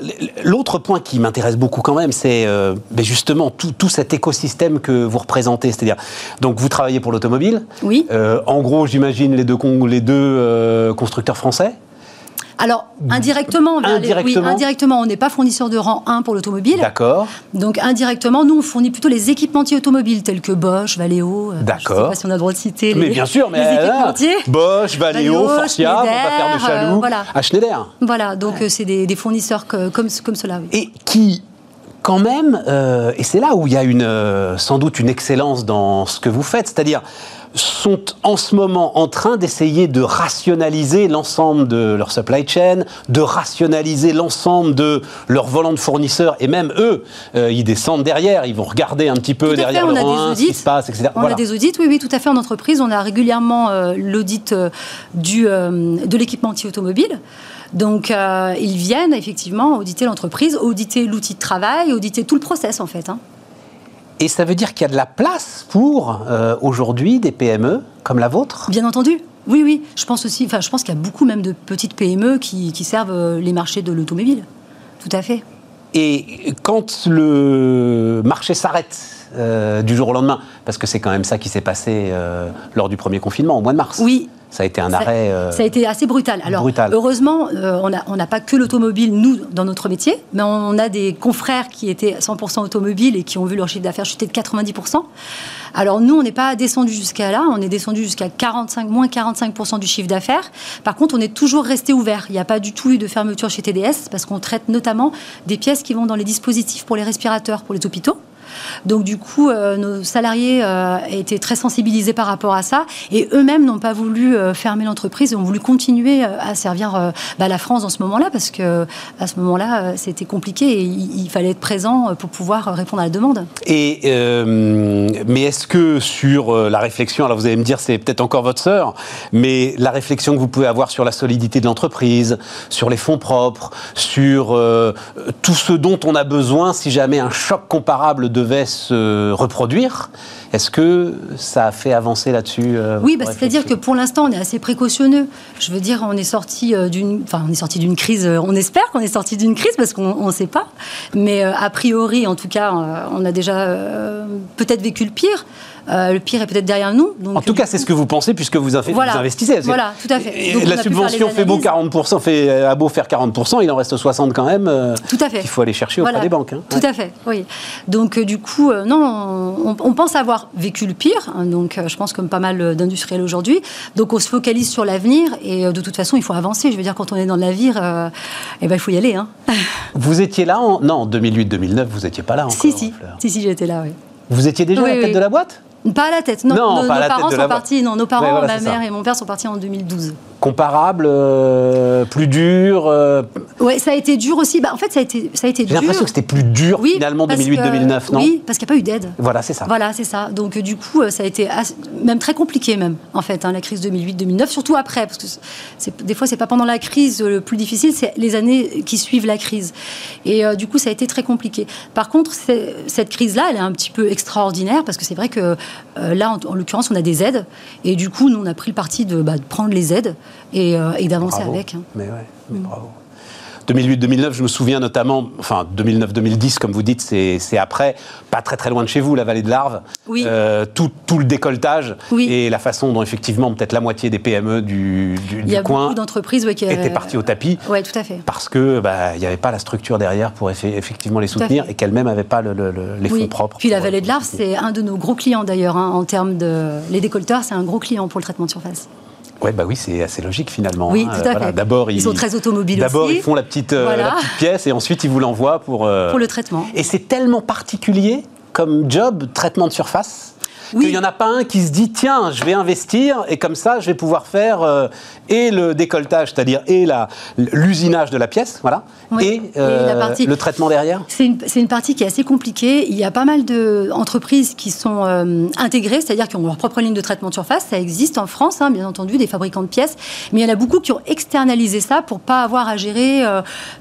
l'autre point qui m'intéresse beaucoup quand même, c'est euh, ben justement tout, cet écosystème que vous représentez. C'est-à-dire, donc vous travaillez pour l'automobile. Oui. Euh, en gros, j'imagine les deux, les deux constructeurs français. Alors, indirectement, indirectement. on n'est pas fournisseur de rang 1 pour l'automobile. D'accord. Donc, indirectement, nous, on fournit plutôt les équipementiers automobiles tels que Bosch, Valeo. D'accord. Euh, je ne sais pas si on a le droit de citer les, mais bien sûr, mais les équipementiers. Bosch, Valeo, Forcia, on va faire de Chaloux, voilà. à Schneider. Voilà, donc euh, c'est des, fournisseurs comme, comme cela. Et qui quand même, euh, et c'est là où il y a une, sans doute une excellence dans ce que vous faites, c'est-à-dire sont en ce moment en train d'essayer de rationaliser l'ensemble de leur supply chain, de rationaliser l'ensemble de leurs volants de fournisseurs, et même eux, euh, ils descendent derrière, ils vont regarder un petit peu derrière le rang ce qui se passe, etc. On a des audits, oui, oui, tout à fait en entreprise. On a régulièrement euh, l'audit euh, du de l'équipementier automobile. Donc, ils viennent effectivement auditer l'entreprise, auditer l'outil de travail, auditer tout le process en fait. Hein. Et ça veut dire qu'il y a de la place pour euh, aujourd'hui des PME comme la vôtre? Bien entendu. Oui, oui. Je pense aussi, enfin, je pense qu'il y a beaucoup même de petites PME qui, servent euh, les marchés de l'automobile. Tout à fait. Et quand le marché s'arrête euh, du jour au lendemain, parce que c'est quand même ça qui s'est passé lors du premier confinement, au mois de mars. Oui, Ça a été un arrêt. Euh, ça a été assez brutal. Alors, heureusement, euh, on n'a pas que l'automobile, nous, dans notre métier, mais on a des confrères qui étaient 100% automobiles et qui ont vu leur chiffre d'affaires chuter de 90%. Alors, nous, on n'est pas descendu jusqu'à là, on est descendu jusqu'à 45, moins 45% du chiffre d'affaires. Par contre, on est toujours resté ouvert. Il n'y a pas du tout eu de fermeture chez TDS parce qu'on traite notamment des pièces qui vont dans les dispositifs pour les respirateurs, pour les hôpitaux. Donc du coup, euh, nos salariés euh, étaient très sensibilisés par rapport à ça et eux-mêmes n'ont pas voulu euh, fermer l'entreprise et ont voulu continuer à servir bah, la France dans ce moment-là parce que à ce moment-là, c'était compliqué et il, fallait être présent pour pouvoir répondre à la demande. Et mais est-ce que sur la réflexion, alors vous allez me dire c'est peut-être encore votre sœur, mais la réflexion que vous pouvez avoir sur la solidité de l'entreprise, sur les fonds propres, sur tout ce dont on a besoin si jamais un choc comparable devait se reproduire. Est-ce que ça a fait avancer là-dessus euh, Oui, bah, c'est-à-dire que pour l'instant, on est assez précautionneux. Je veux dire, on est sorti euh, d'une, enfin, on est sorti d'une crise. Euh, on espère qu'on est sorti d'une crise parce qu'on ne sait pas. Mais a priori, en tout cas, on a déjà peut-être vécu le pire. Euh, le pire est peut-être derrière nous. en tout cas, c'est ce que vous pensez puisque vous, investissez. Voilà, tout à fait. la subvention fait beau 40%, fait à beau faire 40%, il en reste 60 quand même. Euh, tout à fait. Il faut aller chercher auprès des banques. Hein. Tout à fait, oui. Donc euh, du coup, non, on, pense avoir vécu le pire. Hein, donc je pense comme pas mal d'industriels aujourd'hui. Donc on se focalise sur l'avenir et de toute façon, il faut avancer. Je veux dire, quand on est dans l'avenir, eh ben, il faut y aller. Hein. Vous étiez là en... Non, en 2008-2009, vous n'étiez pas là encore. Si, si, si, si j'étais là, oui. Vous étiez déjà à la tête de la boîte? Pas à la tête, non. nos, parents sont partis, non, nos parents, ma mère et mon père sont partis en 2012 comparable, euh, plus dur euh... Ouais, ça a été dur aussi. Bah, en fait, ça a été, ça a été dur. J'ai l'impression que c'était plus dur finalement 2008-2009, non Oui, parce qu'il n'y a pas eu d'aide. Voilà, c'est ça. Voilà, c'est ça. Donc, du coup, ça a été même très compliqué, même, en fait, hein, la crise 2008-2009, surtout après, parce que des fois, c'est pas pendant la crise le plus difficile, c'est les années qui suivent la crise. Et euh, du coup, ça a été très compliqué. Par contre, cette crise-là, elle est un petit peu extraordinaire, parce que c'est vrai que euh, là, en, l'occurrence, on a des aides, et du coup, nous, on a pris le parti de, bah, de prendre les aides et, euh, et d'avancer avec. Hein. Mais ouais, mais mm. bravo. 2008-2009, je me souviens notamment, enfin 2009-2010, comme vous dites, c'est après, pas très très loin de chez vous, la vallée de l'Arve. Oui. Euh, tout, tout, le décolletage et la façon dont effectivement peut-être la moitié des PME du, du, coin qui étaient parties au tapis. Oui, tout à fait. Parce que bah, il n'y avait pas la structure derrière pour effectivement les soutenir et qu'elles-mêmes n'avaient pas le, les fonds propres. Puis la vallée de l'Arve, c'est un de nos gros clients d'ailleurs hein, en termes de les décolteurs, c'est un gros client pour le traitement de surface. Ouais, bah oui, c'est assez logique finalement. Oui, hein. tout à fait. D'abord, ils, sont très automobiles D'abord, ils font la petite, euh, la petite, pièce et ensuite ils vous l'envoient pour. Euh, pour le traitement. Et c'est tellement particulier comme job, traitement de surface? Qu'il n'y en a pas un qui se dit tiens, je vais investir et comme ça, je vais pouvoir faire euh, et le décolletage, c'est-à-dire et l'usinage de la pièce, voilà, et, euh, le traitement derrière. C'est une, une, partie qui est assez compliquée. Il y a pas mal d'entreprises qui sont euh, intégrées, c'est-à-dire qui ont leur propre ligne de traitement de surface. Ça existe en France, hein, bien entendu, des fabricants de pièces, mais il y en a beaucoup qui ont externalisé ça pour pas avoir à gérer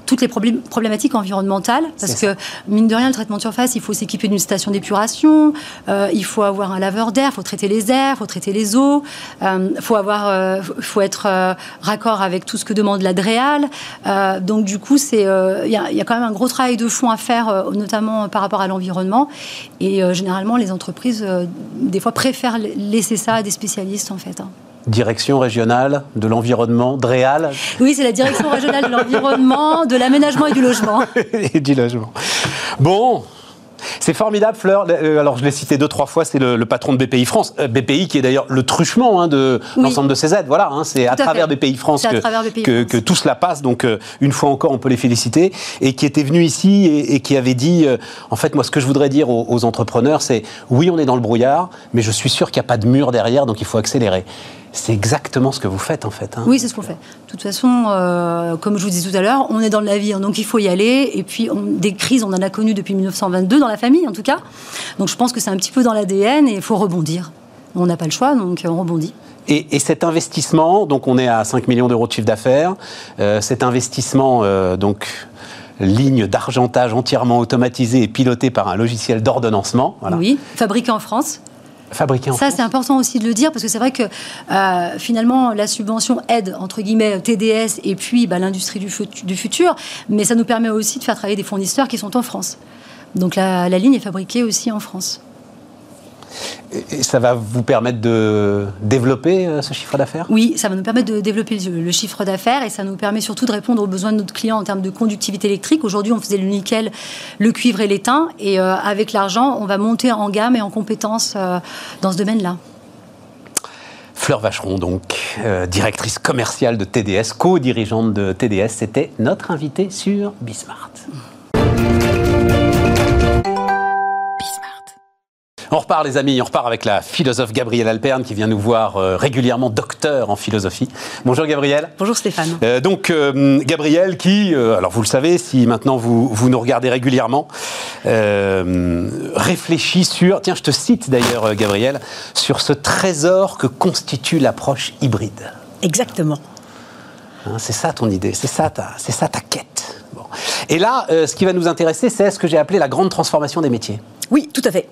toutes les problématiques environnementales, parce que mine de rien, le traitement de surface, il faut s'équiper d'une station d'épuration, il faut avoir un laveur d'air, il faut traiter les airs, il faut traiter les eaux, il euh, faut, avoir, euh, faut être euh, raccord avec tout ce que demande la DREAL. donc du coup, il y, a quand même un gros travail de fond à faire, notamment par rapport à l'environnement. Et généralement, les entreprises, des fois, préfèrent laisser ça à des spécialistes, en fait. Hein. Direction régionale de l'environnement, DREAL Oui, c'est la direction régionale de l'environnement, de l'aménagement et du logement. et du logement. Bon, c'est formidable, Fleur. Euh, alors, je l'ai cité deux, trois fois, c'est le, patron de BPI France. Euh, BPI qui est d'ailleurs le truchement hein, de l'ensemble de ces aides. Voilà, hein, c'est à, travers BPI France que, tout cela passe. Donc, euh, une fois encore, on peut les féliciter. Et qui était venu ici et, qui avait dit en fait, moi, ce que je voudrais dire aux, aux entrepreneurs, c'est oui, on est dans le brouillard, mais je suis sûr qu'il n'y a pas de mur derrière, donc il faut accélérer. C'est exactement ce que vous faites en fait. Hein. Oui, c'est ce qu'on fait. De toute façon, euh, comme je vous disais tout à l'heure, on est dans le navire, donc il faut y aller. Et puis, des crises, on en a connu depuis 1922 dans la famille, en tout cas. Donc je pense que c'est un petit peu dans l'ADN et il faut rebondir. On n'a pas le choix, donc on rebondit. Et, cet investissement, donc on est à 5 millions d'euros de chiffre d'affaires, euh, cet investissement, euh, donc ligne d'argentage entièrement automatisée et pilotée par un logiciel d'ordonnancement. Oui, fabriqué en France en Ça, c'est important aussi de le dire parce que c'est vrai que euh, finalement, la subvention aide, entre guillemets, TDS et puis bah, l'industrie du, du, futur, mais ça nous permet aussi de faire travailler des fournisseurs qui sont en France. Donc la, ligne est fabriquée aussi en France. Et ça va vous permettre de développer euh, ce chiffre d'affaires? Oui, ça va nous permettre de développer le chiffre d'affaires et ça nous permet surtout de répondre aux besoins de notre client en termes de conductivité électrique. Aujourd'hui, on faisait le nickel, le cuivre et l'étain et euh, avec l'argent, on va monter en gamme et en compétences euh, dans ce domaine-là. Fleur Vacheron, donc, directrice commerciale de TDS, co-dirigeante de TDS, c'était notre invitée sur Bismart. On repart les amis, on repart avec la philosophe Gabrielle Alperne qui vient nous voir euh, régulièrement, docteur en philosophie. Bonjour Gabrielle. Bonjour Stéphane. Euh, donc euh, Gabrielle qui, alors vous le savez, si maintenant vous, vous nous regardez régulièrement, réfléchit sur, tiens je te cite d'ailleurs Gabrielle, sur ce trésor que constitue l'approche hybride. Exactement. Hein, c'est ça ton idée, c'est ça ta, c'est ça ta quête. Et là, ce qui va nous intéresser, c'est ce que j'ai appelé la grande transformation des métiers. Oui, tout à fait.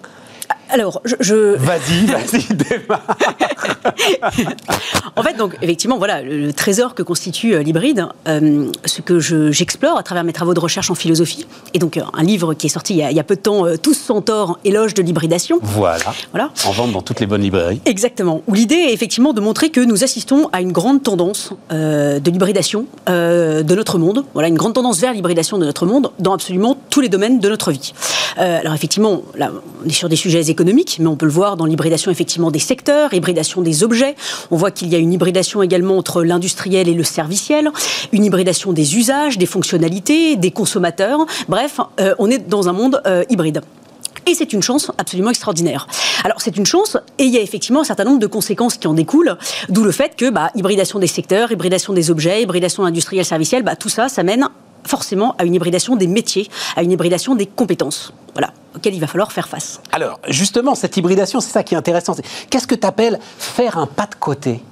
Alors, je. Vas-y, vas-y, démarre. en fait, donc, effectivement, voilà, le, trésor que constitue euh, l'hybride, euh, ce que j'explore à travers mes travaux de recherche en philosophie, et donc euh, un livre qui est sorti il y a, peu de temps, Tous sans tort, éloge de l'hybridation. Voilà. voilà. En vente dans toutes les bonnes librairies. Exactement. Où l'idée est effectivement de montrer que nous assistons à une grande tendance de l'hybridation de notre monde. Voilà, une grande tendance vers l'hybridation de notre monde dans absolument tous les domaines de notre vie. alors, effectivement, là, on est sur des sujets mais on peut le voir dans l'hybridation effectivement des secteurs, hybridation des objets. On voit qu'il y a une hybridation également entre l'industriel et le serviciel, une hybridation des usages, des fonctionnalités, des consommateurs. Bref, euh, on est dans un monde euh, hybride. Et c'est une chance absolument extraordinaire. Alors c'est une chance et il y a effectivement un certain nombre de conséquences qui en découlent, d'où le fait que bah, hybridation des secteurs, hybridation des objets, hybridation industrielle servicielle, bah, tout ça, ça mène forcément à une hybridation des métiers, à une hybridation des compétences. Voilà, auxquelles il va falloir faire face. Alors, justement, cette hybridation, c'est ça qui est intéressant. Qu'est-ce que tu appelles faire un pas de côté?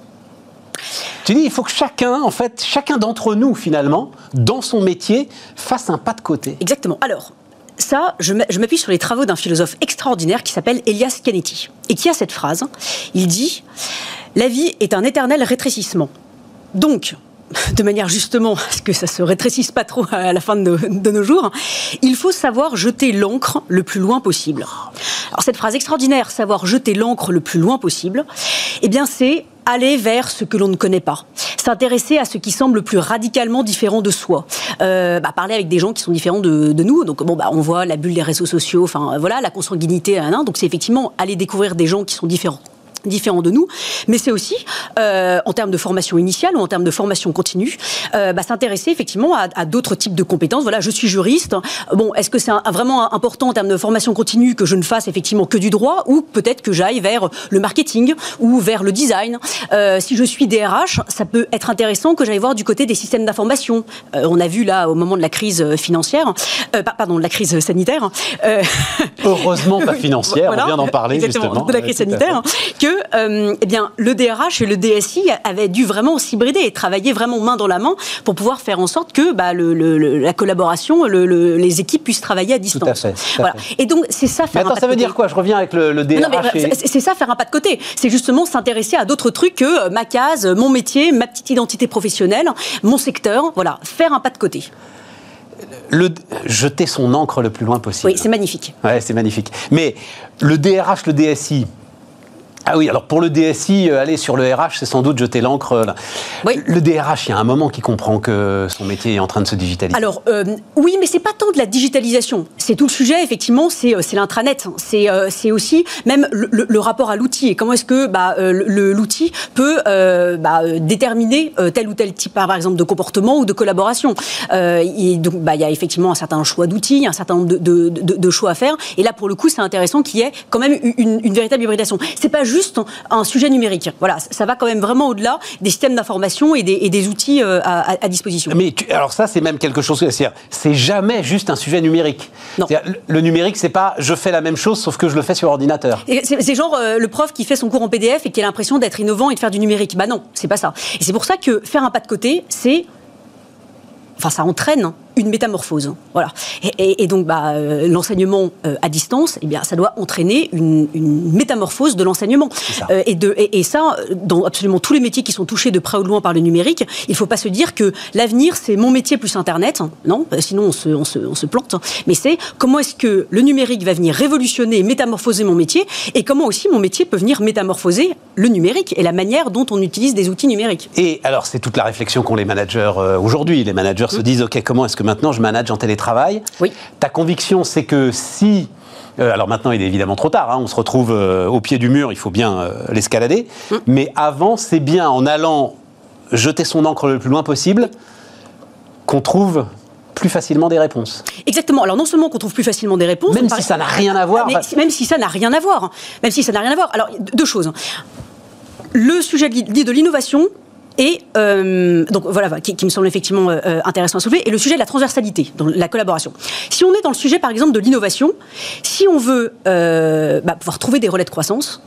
Tu dis, il faut que chacun, en fait, chacun d'entre nous, finalement, dans son métier, fasse un pas de côté. Exactement. Alors, ça, je m'appuie sur les travaux d'un philosophe extraordinaire qui s'appelle Elias Canetti, et qui a cette phrase. Il dit La vie est un éternel rétrécissement. Donc, de manière justement à ce que ça se rétrécisse pas trop à la fin de, nos jours, il faut savoir jeter l'encre le plus loin possible. Alors cette phrase extraordinaire, savoir jeter l'encre le plus loin possible, eh bien c'est aller vers ce que l'on ne connaît pas, s'intéresser à ce qui semble le plus radicalement différent de soi, euh, bah, parler avec des gens qui sont différents de, nous. Donc bon, bah, on voit la bulle des réseaux sociaux, enfin voilà, la consanguinité, hein, donc c'est effectivement aller découvrir des gens qui sont différents différents de nous, mais c'est aussi, euh, en termes de formation initiale ou en termes de formation continue, euh, bah, s'intéresser effectivement à, d'autres types de compétences. Voilà, je suis juriste. Bon, est-ce que c'est vraiment important en termes de formation continue que je ne fasse effectivement que du droit ou peut-être que j'aille vers le marketing ou vers le design? Euh, Si je suis DRH, ça peut être intéressant que j'aille voir du côté des systèmes d'information. on a vu là au moment de la crise financière, pardon, de la crise sanitaire. Heureusement pas financière, on vient d'en parler justement. De la crise sanitaire, que euh, eh bien, le DRH et le DSI avaient dû vraiment s'hybrider et travailler vraiment main dans la main pour pouvoir faire en sorte que bah, la collaboration, les équipes puissent travailler à distance. voilà. Et donc, c'est ça faire Mais attends, ça veut dire quoi? Je reviens avec le, DRH. C'est ça faire un pas de côté. C'est justement s'intéresser à d'autres trucs que euh, ma case, mon métier, ma petite identité professionnelle, mon secteur. Voilà, faire un pas de côté. Le, jeter son encre le plus loin possible. Oui, c'est magnifique. Ouais, c'est magnifique. Mais le DRH, le DSI, ah oui, alors pour le DSI, euh, aller sur le RH, c'est sans doute jeter l'encre. Euh, oui. Le DRH, il y a un moment qui comprend que son métier est en train de se digitaliser. Alors euh, oui, mais c'est pas tant de la digitalisation. C'est tout le sujet, effectivement, c'est l'intranet. C'est aussi même le, rapport à l'outil et comment est-ce que bah, l'outil peut bah, déterminer tel ou tel type, par exemple, de comportement ou de collaboration. et donc, bah, il y a effectivement un certain choix d'outils, un certain nombre de, de, choix à faire. Et là, pour le coup, c'est intéressant qu'il y ait quand même une, une véritable hybridation. C'est pas juste un sujet numérique. Voilà, ça va quand même vraiment au-delà des systèmes d'information et, des, outils euh, à, disposition. Mais alors ça, c'est même quelque chose. C'est jamais juste un sujet numérique. Le numérique, c'est pas je fais la même chose sauf que je le fais sur ordinateur. C'est genre euh, le prof qui fait son cours en PDF et qui a l'impression d'être innovant et de faire du numérique. Bah non, c'est pas ça. Et c'est pour ça que faire un pas de côté, c'est enfin ça entraîne une métamorphose. Voilà. Et, donc, bah, euh, l'enseignement euh, à distance, eh bien, ça doit entraîner une, métamorphose de l'enseignement. Euh, et, de, et, ça, dans absolument tous les métiers qui sont touchés de près ou de loin par le numérique, il ne faut pas se dire que l'avenir, c'est mon métier plus Internet. Non, sinon on se, on se, on se plante. Mais c'est comment est-ce que le numérique va venir révolutionner, métamorphoser mon métier, et comment aussi mon métier peut venir métamorphoser le numérique et la manière dont on utilise des outils numériques. Et alors, c'est toute la réflexion qu'ont les managers aujourd'hui. Les managers se mmh. disent, OK, comment est-ce que maintenant je manage en télétravail. Oui. Ta conviction, c'est que si euh, alors maintenant, il est évidemment trop tard. Hein, on se retrouve euh, au pied du mur, il faut bien euh, l'escalader. Mm. Mais avant, c'est bien en allant jeter son encre le plus loin possible qu'on trouve plus facilement des réponses. Exactement. Alors non seulement qu'on trouve plus facilement des réponses, même si ça n'a rien à voir. Même si ça n'a rien à voir. Même si ça n'a rien à voir. Alors deux choses. Le sujet dit de l'innovation, et euh, donc voilà, qui, me semble effectivement euh, euh, intéressant à soulever, et le sujet de la transversalité, donc la collaboration. Si on est dans le sujet, par exemple, de l'innovation, si on veut bah, pouvoir trouver des relais de croissance,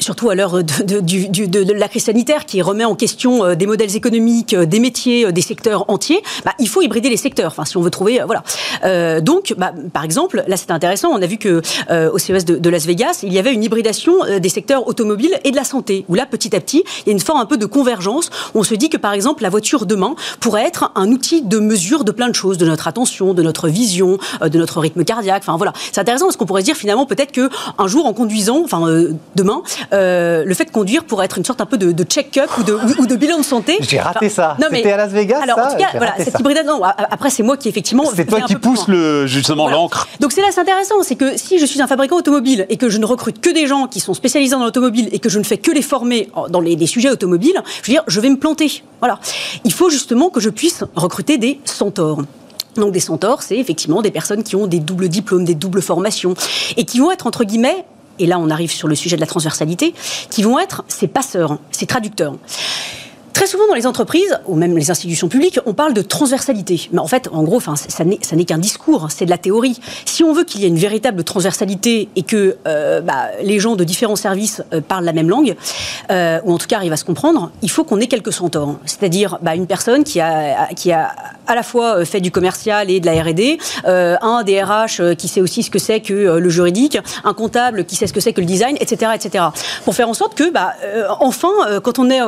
surtout à l'heure de, la crise sanitaire qui remet en question euh, des modèles économiques, euh, des métiers, euh, des secteurs entiers, bah, il faut hybrider les secteurs. Enfin, si on veut trouver, voilà. donc, bah, par exemple, là, c'est intéressant. On a vu que au CES de, Las Vegas, il y avait une hybridation des secteurs automobiles et de la santé. Où là, petit à petit, il y a une forme un peu de convergence. On se dit que, par exemple, la voiture demain pourrait être un outil de mesure de plein de choses, de notre attention, de notre vision, de notre rythme cardiaque. Enfin, voilà. C'est intéressant parce qu'on pourrait se dire finalement peut-être que un jour, en conduisant, enfin demain, euh, le fait de conduire pourrait être une sorte un peu de, check-up ou de, ou de, bilan de santé. J'ai raté ça. C'était à Las Vegas. Alors, en tout cas, voilà, cette hybridation. Après, c'est moi qui effectivement. C'est toi qui pousse le, justement l'encre. Donc c'est là, c'est intéressant, c'est que si je suis un fabricant automobile et que je ne recrute que des gens qui sont spécialisés dans l'automobile et que je ne fais que les former dans les, sujets automobiles, je veux dire, je vais me planter. Voilà. Il faut justement que je puisse recruter des centaures. Donc des centaures, c'est effectivement des personnes qui ont des doubles diplômes, des doubles formations, et qui vont être, entre guillemets, et là on arrive sur le sujet de la transversalité, qui vont être ces passeurs, ces traducteurs. Très souvent dans les entreprises, ou même les institutions publiques, on parle de transversalité. Mais en fait, en gros, ça n'est qu'un discours, c'est de la théorie. Si on veut qu'il y ait une véritable transversalité et que euh, bah, les gens de différents services euh, parlent la même langue, euh, ou en tout cas arrivent à se comprendre, il faut qu'on ait quelques centaures. C'est-à-dire bah, une personne qui a à la fois fait du commercial et de la R&D, un DRH qui sait aussi ce que c'est que le juridique, un comptable qui sait ce que c'est que le design, etc., etc. Pour faire en sorte que, bah, enfin, quand on, est,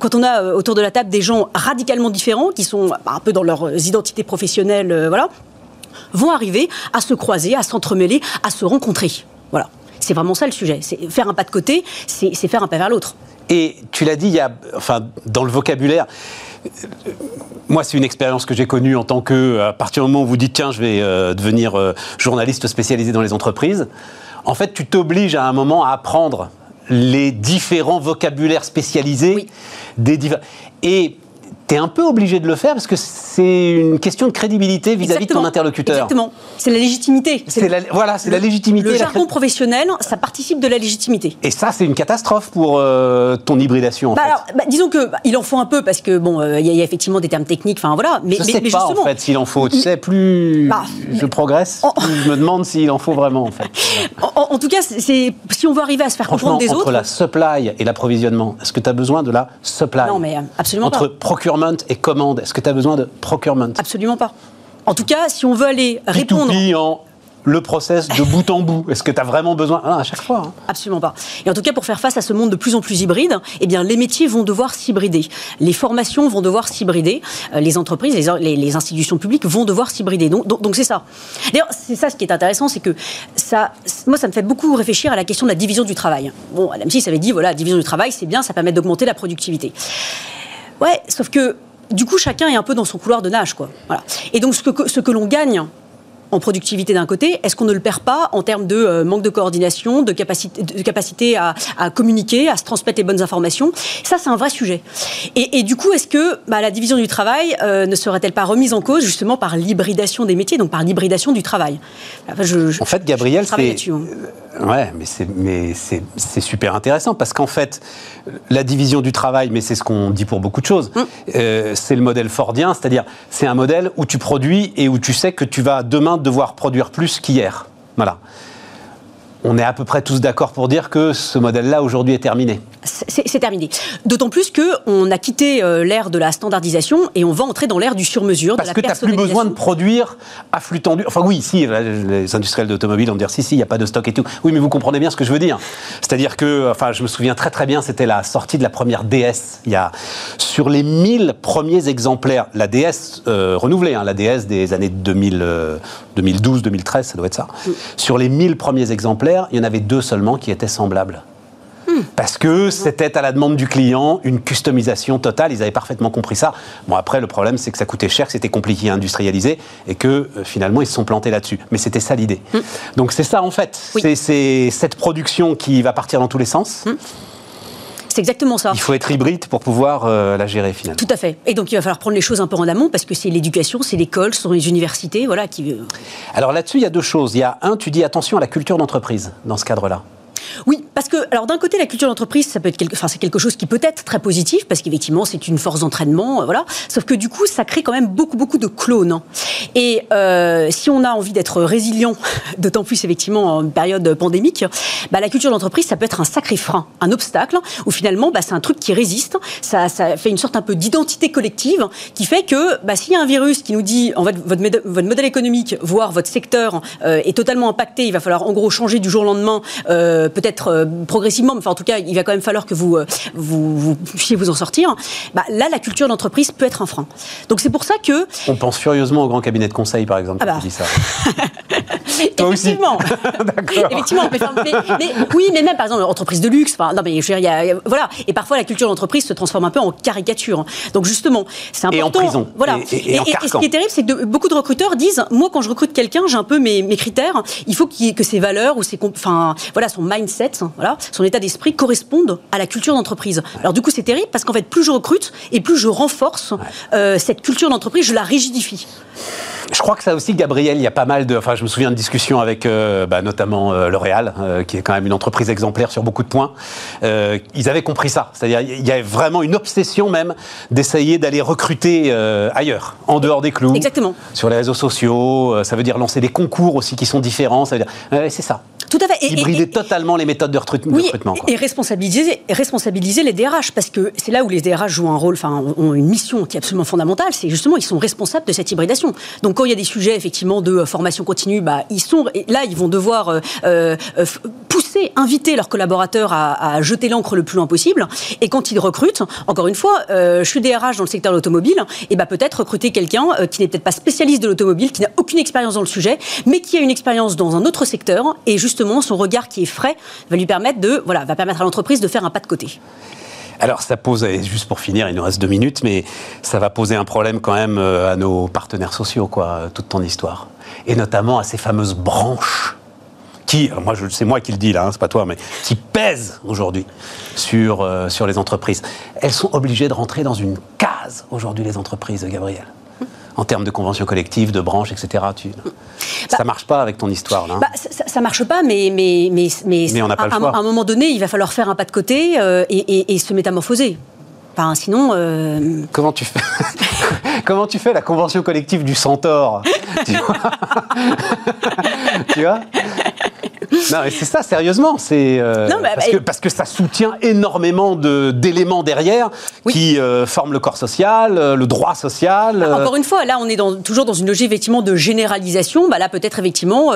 quand on a autour de la table des gens radicalement différents, qui sont bah, un peu dans leurs identités professionnelles, euh, voilà, vont arriver à se croiser, à s'entremêler, à se rencontrer. Voilà. C'est vraiment ça le sujet. C'est faire un pas de côté, c'est faire un pas vers l'autre. Et tu l'as dit, il y a, enfin, dans le vocabulaire, moi, c'est une expérience que j'ai connue en tant que, à partir du moment où vous dites, tiens, je vais euh, devenir euh, journaliste spécialisé dans les entreprises, en fait, tu t'obliges à un moment à apprendre les différents vocabulaires spécialisés des et tu es un peu obligé de le faire parce que c'est une question de crédibilité vis-à-vis de ton interlocuteur. Exactement. C'est la légitimité. C'est voilà, c'est la légitimité. Le jargon professionnel, ça participe de la légitimité. Et ça, c'est une catastrophe pour euh, ton hybridation. En bah fait. Alors, bah, disons que bah, il en faut un peu parce que bon, euh, il y, a effectivement des termes techniques. Enfin voilà. Mais, je sais mais, pas en fait s'il en faut. Tu sais, plus je progresse, plus je me demande s'il en faut vraiment en fait. En, tout cas, c'est si on veut arriver à se faire comprendre des entre autres. Entre la supply et l'approvisionnement, est-ce que tu as besoin de la supply? Non, mais euh, absolument entre procurement et commande, est-ce que tu as besoin de procurement? Absolument pas. En tout cas, si on veut aller répondre. en le process de bout en bout Est-ce que tu as vraiment besoin ah, À chaque fois. Hein? Absolument pas. Et en tout cas, pour faire face à ce monde de plus en plus hybride, eh bien, les métiers vont devoir s'hybrider. Les formations vont devoir s'hybrider. Euh, les entreprises, les, les, institutions publiques vont devoir s'hybrider. Donc, donc, c'est ça. D'ailleurs, c'est ça ce qui est intéressant, c'est que ça, moi, ça me fait beaucoup réfléchir à la question de la division du travail. Bon, Adam Smith avait dit, voilà, la division du travail, c'est bien, ça permet d'augmenter la productivité. Ouais, sauf que du coup, chacun est un peu dans son couloir de nage. Quoi. Voilà. Et donc, ce que, ce que l'on gagne en productivité d'un côté, est-ce qu'on ne le perd pas en termes de euh, manque de coordination, de capacité, de capacité à, communiquer, à se transmettre les bonnes informations? Ça, c'est un vrai sujet. Et, du coup, est-ce que bah, la division du travail euh, ne serait-elle pas remise en cause justement par l'hybridation des métiers, donc par l'hybridation du travail? En fait, Gabriel, c'est... Hein. Ouais, mais c'est mais c'est super intéressant parce qu'en fait, la division du travail, mais c'est ce qu'on dit pour beaucoup de choses, mm. euh, c'est le modèle fordien, c'est-à-dire c'est un modèle où tu produis et où tu sais que tu vas demain devoir produire plus qu'hier. On est à peu près tous d'accord pour dire que ce modèle-là aujourd'hui est terminé. c'est terminé. D'autant plus qu'on a quitté euh, l'ère de la standardisation et on va entrer dans l'ère du sur-mesure. Parce que tu n'as plus besoin de produire à flux tendu. Enfin oui, si, les industriels d'automobile vont dire si, si, il n'y a pas de stock et tout. Oui, mais vous comprenez bien ce que je veux dire. C'est-à-dire que, enfin, je me souviens très très bien, c'était la sortie de la première DS. Il y a, sur les 1000 premiers exemplaires, la DS euh, renouvelée, hein, la DS des années 2000, 2012, 2013, ça doit être ça. Mm. Sur les 1000 premiers exemplaires, il y en avait deux seulement qui étaient semblables. Parce que c'était à la demande du client une customisation totale. Ils avaient parfaitement compris ça. Bon, après, le problème, c'est que ça coûtait cher, que c'était compliqué à industrialiser et que euh, finalement, ils se sont plantés là-dessus. Mais c'était ça l'idée. Mm. Donc, c'est ça, en fait. C'est cette production qui va partir dans tous les sens. Mm. C'est exactement ça. Il faut être hybride pour pouvoir euh, la gérer finalement. Tout à fait. Et donc il va falloir prendre les choses un peu en amont parce que c'est l'éducation, c'est l'école, ce sont les universités, voilà qui. Euh, Alors là-dessus, il y a deux choses. Il y a un, tu dis attention à la culture d'entreprise dans ce cadre-là. Oui, parce que, alors d'un côté, la culture d'entreprise, ça peut être quelque, enfin, c'est quelque chose qui peut être très positif, parce qu'effectivement, c'est une force d'entraînement, euh, voilà. Sauf que du coup, ça crée quand même beaucoup, beaucoup de clones. Hein. Et euh, si on a envie d'être résilient, d'autant plus effectivement en période pandémique, bah, la culture d'entreprise, ça peut être un sacré frein, un obstacle, où finalement, bah, c'est un truc qui résiste. Ça, fait une sorte un peu d'identité collective qui fait que bah, s'il y a un virus qui nous dit, en fait, votre, votre modèle économique, voire votre secteur euh, est totalement impacté, il va falloir en gros changer du jour au lendemain. Peut-être euh, progressivement, mais enfin, en tout cas, il va quand même falloir que vous, euh, vous, puissiez vous en sortir. Bah, là, la culture d'entreprise peut être un frein. Donc c'est pour ça que... On pense furieusement au grand cabinet de conseil, par exemple, ah bah. dis ça. Toi Effectivement. Effectivement. Mais, oui, mais même, par exemple, entreprise de luxe. non, mais je veux dire, y a, voilà. Et parfois, la culture d'entreprise se transforme un peu en caricature. Donc justement, c'est important. Et en prison. Voilà. Et, ce qui est terrible, c'est que beaucoup de recruteurs disent, moi, quand je recrute quelqu'un, j'ai un peu mes, mes critères. Il faut que ses valeurs ou ses, enfin, voilà, son mindset voilà, son état d'esprit correspondent à la culture d'entreprise. Alors du coup, c'est terrible parce qu'en fait, plus je recrute et plus je renforce euh, cette culture d'entreprise, je la rigidifie. Je crois que ça aussi, Gabriel, il y a pas mal de. Enfin, je me souviens de discussions avec euh, bah, notamment euh, L'Oréal, qui est quand même une entreprise exemplaire sur beaucoup de points. ils avaient compris ça. C'est-à-dire, il y avait vraiment une obsession même d'essayer d'aller recruter ailleurs, en dehors des clous. Exactement. Sur les réseaux sociaux. ça veut dire lancer des concours aussi qui sont différents. Ça veut dire. c'est ça. Tout à fait. Hybrider totalement les méthodes de, recrutement. Et responsabiliser, responsabiliser les DRH, parce que c'est là où les DRH jouent un rôle, enfin, ont une mission qui est absolument fondamentale, c'est justement, ils sont responsables de cette hybridation. Donc, quand il y a des sujets, effectivement, de euh, formation continue, bah, ils sont, là, ils vont devoir euh, euh, pousser, inviter leurs collaborateurs à, jeter l'encre le plus loin possible. Et quand ils recrutent, encore une fois, je suis DRH dans le secteur de l'automobile, et bah, peut-être recruter quelqu'un qui n'est peut-être pas spécialiste de l'automobile, qui n'a aucune expérience dans le sujet, mais qui a une expérience dans un autre secteur, et justement, son regard qui est frais va lui permettre de, voilà, va permettre à l'entreprise de faire un pas de côté. Alors ça pose, juste pour finir, il nous reste deux minutes, mais ça va poser un problème quand même euh, à nos partenaires sociaux, quoi, toute ton histoire. Et notamment à ces fameuses branches qui, moi c'est moi qui le dis là, hein, c'est pas toi, mais qui pèsent aujourd'hui sur, euh, sur les entreprises. Elles sont obligées de rentrer dans une case aujourd'hui, les entreprises, Gabriel en termes de conventions collectives, de branches, etc. Tu... Bah, ça marche pas avec ton histoire là. Hein. Bah, ça, ne marche pas, mais mais mais mais, on n'a pas à, le choix. À un moment donné, il va falloir faire un pas de côté euh, et, se métamorphoser. Enfin, sinon. Euh, Comment tu fais Comment tu fais la convention collective du Centaure Tu vois? non, mais c'est ça, sérieusement. C'est euh, parce, que, parce, que, ça soutient énormément d'éléments derrière qui euh, forment le corps social, euh, le droit social. Encore une fois, là, on est dans, toujours dans une logique effectivement de généralisation. Bah, là, peut-être effectivement